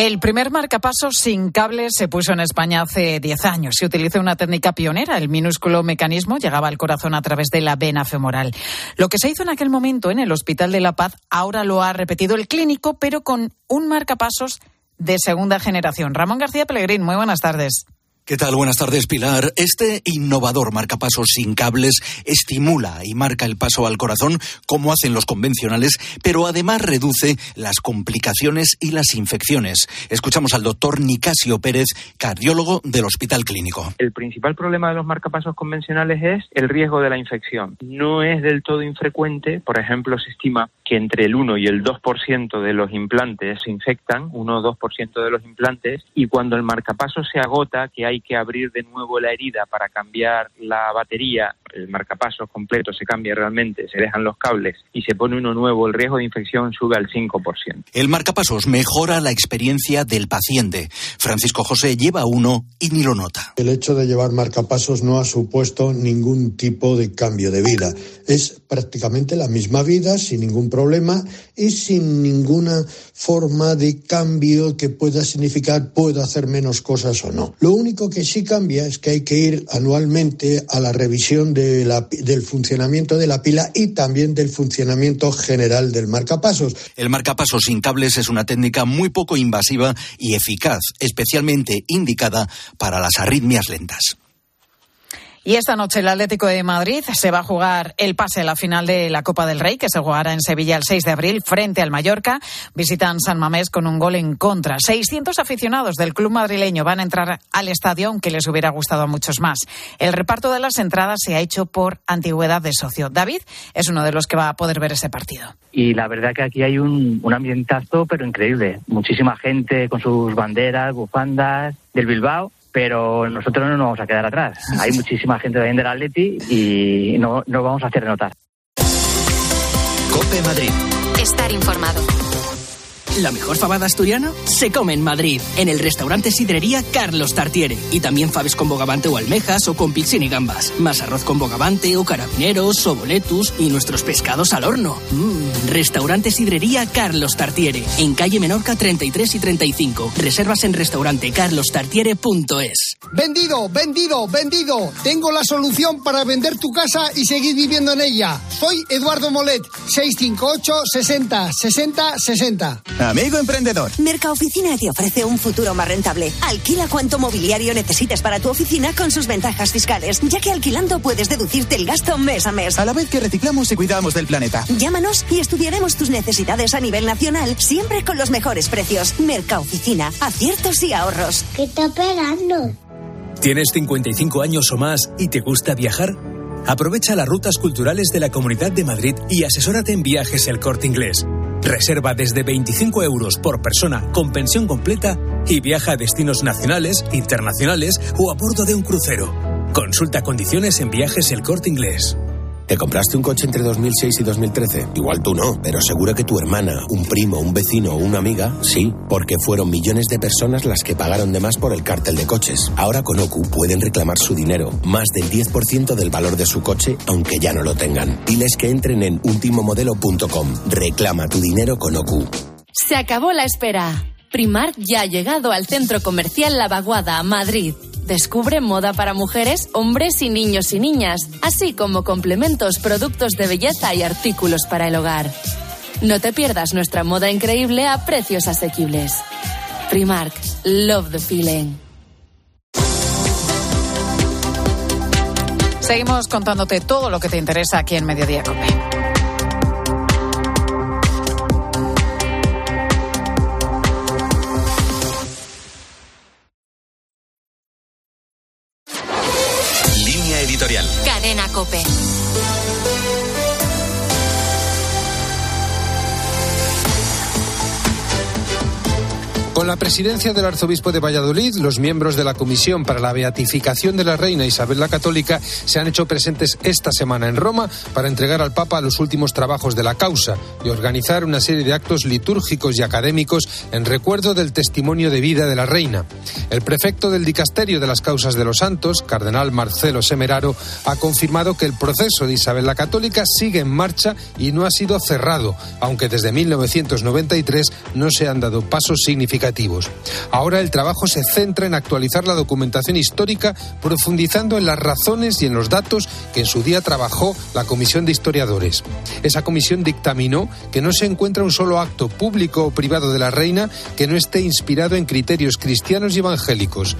El primer marcapasos sin cables se puso en España hace 10 años. Se utilizó una técnica pionera. El minúsculo mecanismo llegaba al corazón a través de la vena femoral. Lo que se hizo en aquel momento en el Hospital de la Paz ahora lo ha repetido el clínico, pero con un marcapasos de segunda generación. Ramón García Pellegrín, muy buenas tardes. ¿Qué tal? Buenas tardes, Pilar. Este innovador marcapasos sin cables estimula y marca el paso al corazón como hacen los convencionales, pero además reduce las complicaciones y las infecciones. Escuchamos al doctor Nicasio Pérez, cardiólogo del Hospital Clínico. El principal problema de los marcapasos convencionales es el riesgo de la infección. No es del todo infrecuente, por ejemplo, se estima que entre el 1 y el 2% de los implantes se infectan, 1 o 2% de los implantes, y cuando el marcapaso se agota, que hay que abrir de nuevo la herida para cambiar la batería, el marcapasos completo se cambia realmente, se dejan los cables y se pone uno nuevo, el riesgo de infección sube al 5%. El marcapasos mejora la experiencia del paciente. Francisco José lleva uno y ni lo nota. El hecho de llevar marcapasos no ha supuesto ningún tipo de cambio de vida. Es prácticamente la misma vida, sin ningún problema y sin ninguna forma de cambio que pueda significar puedo hacer menos cosas o no. Lo único que sí cambia es que hay que ir anualmente a la revisión del funcionamiento de la pila y también del funcionamiento general del marcapasos. El marcapasos sin cables es una técnica muy poco invasiva y eficaz, especialmente indicada para las arritmias lentas. Y esta noche el Atlético de Madrid se va a jugar el pase a la final de la Copa del Rey, que se jugará en Sevilla el 6 de abril frente al Mallorca. Visitan San Mamés con un gol en contra. 600 aficionados del club madrileño van a entrar al estadio, aunque les hubiera gustado a muchos más. El reparto de las entradas se ha hecho por antigüedad de socio. David es uno de los que va a poder ver ese partido. Y la verdad que aquí hay un, un ambientazo, pero increíble. Muchísima gente con sus banderas, bufandas del Bilbao pero nosotros no nos vamos a quedar atrás. Hay muchísima gente también del Atleti y no, no vamos a hacer notar. Cope Madrid. Estar informado. La mejor fabada asturiana se come en Madrid, en el restaurante Sidrería Carlos Tartiere. Y también faves con bogavante o almejas o con pixin gambas. Más arroz con bogavante o carabineros o boletus y nuestros pescados al horno. Mm. Restaurante Sidrería Carlos Tartiere, en calle Menorca 33 y 35. Reservas en restaurantecarlostartiere.es. Vendido, vendido, vendido. Tengo la solución para vender tu casa y seguir viviendo en ella. Soy Eduardo Molet, 658 60 60 60. Amigo emprendedor. Mercaoficina te ofrece un futuro más rentable. Alquila cuanto mobiliario necesites para tu oficina con sus ventajas fiscales, ya que alquilando puedes deducirte el gasto mes a mes. A la vez que reciclamos y cuidamos del planeta. Llámanos y estudiaremos tus necesidades a nivel nacional, siempre con los mejores precios. Mercaoficina, aciertos y ahorros. ¿Qué está esperando? ¿Tienes 55 años o más y te gusta viajar? Aprovecha las rutas culturales de la Comunidad de Madrid y asesórate en viajes el corte inglés. Reserva desde 25 euros por persona con pensión completa y viaja a destinos nacionales, internacionales o a bordo de un crucero. Consulta condiciones en viajes el corte inglés. ¿Te compraste un coche entre 2006 y 2013? Igual tú no, pero seguro que tu hermana, un primo, un vecino o una amiga, sí, porque fueron millones de personas las que pagaron de más por el cártel de coches. Ahora con OCU pueden reclamar su dinero, más del 10% del valor de su coche, aunque ya no lo tengan. Diles que entren en ultimomodelo.com. Reclama tu dinero con OCU. Se acabó la espera. Primar ya ha llegado al centro comercial La Vaguada, Madrid. Descubre moda para mujeres, hombres y niños y niñas, así como complementos, productos de belleza y artículos para el hogar. No te pierdas nuestra moda increíble a precios asequibles. Primark, love the feeling. Seguimos contándote todo lo que te interesa aquí en Mediodía. La presidencia del arzobispo de Valladolid, los miembros de la Comisión para la Beatificación de la Reina Isabel la Católica se han hecho presentes esta semana en Roma para entregar al Papa los últimos trabajos de la causa y organizar una serie de actos litúrgicos y académicos en recuerdo del testimonio de vida de la Reina. El prefecto del Dicasterio de las Causas de los Santos, cardenal Marcelo Semeraro, ha confirmado que el proceso de Isabel la Católica sigue en marcha y no ha sido cerrado, aunque desde 1993 no se han dado pasos significativos. Ahora el trabajo se centra en actualizar la documentación histórica, profundizando en las razones y en los datos que en su día trabajó la Comisión de Historiadores. Esa comisión dictaminó que no se encuentra un solo acto público o privado de la reina que no esté inspirado en criterios cristianos y evangélicos.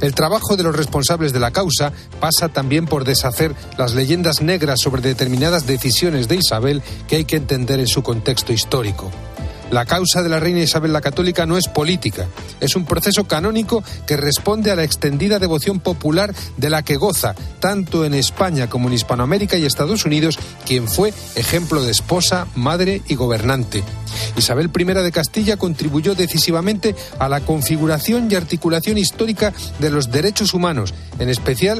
El trabajo de los responsables de la causa pasa también por deshacer las leyendas negras sobre determinadas decisiones de Isabel que hay que entender en su contexto histórico. La causa de la reina Isabel la Católica no es política, es un proceso canónico que responde a la extendida devoción popular de la que goza, tanto en España como en Hispanoamérica y Estados Unidos, quien fue ejemplo de esposa, madre y gobernante. Isabel I de Castilla contribuyó decisivamente a la configuración y articulación histórica de los derechos humanos, en especial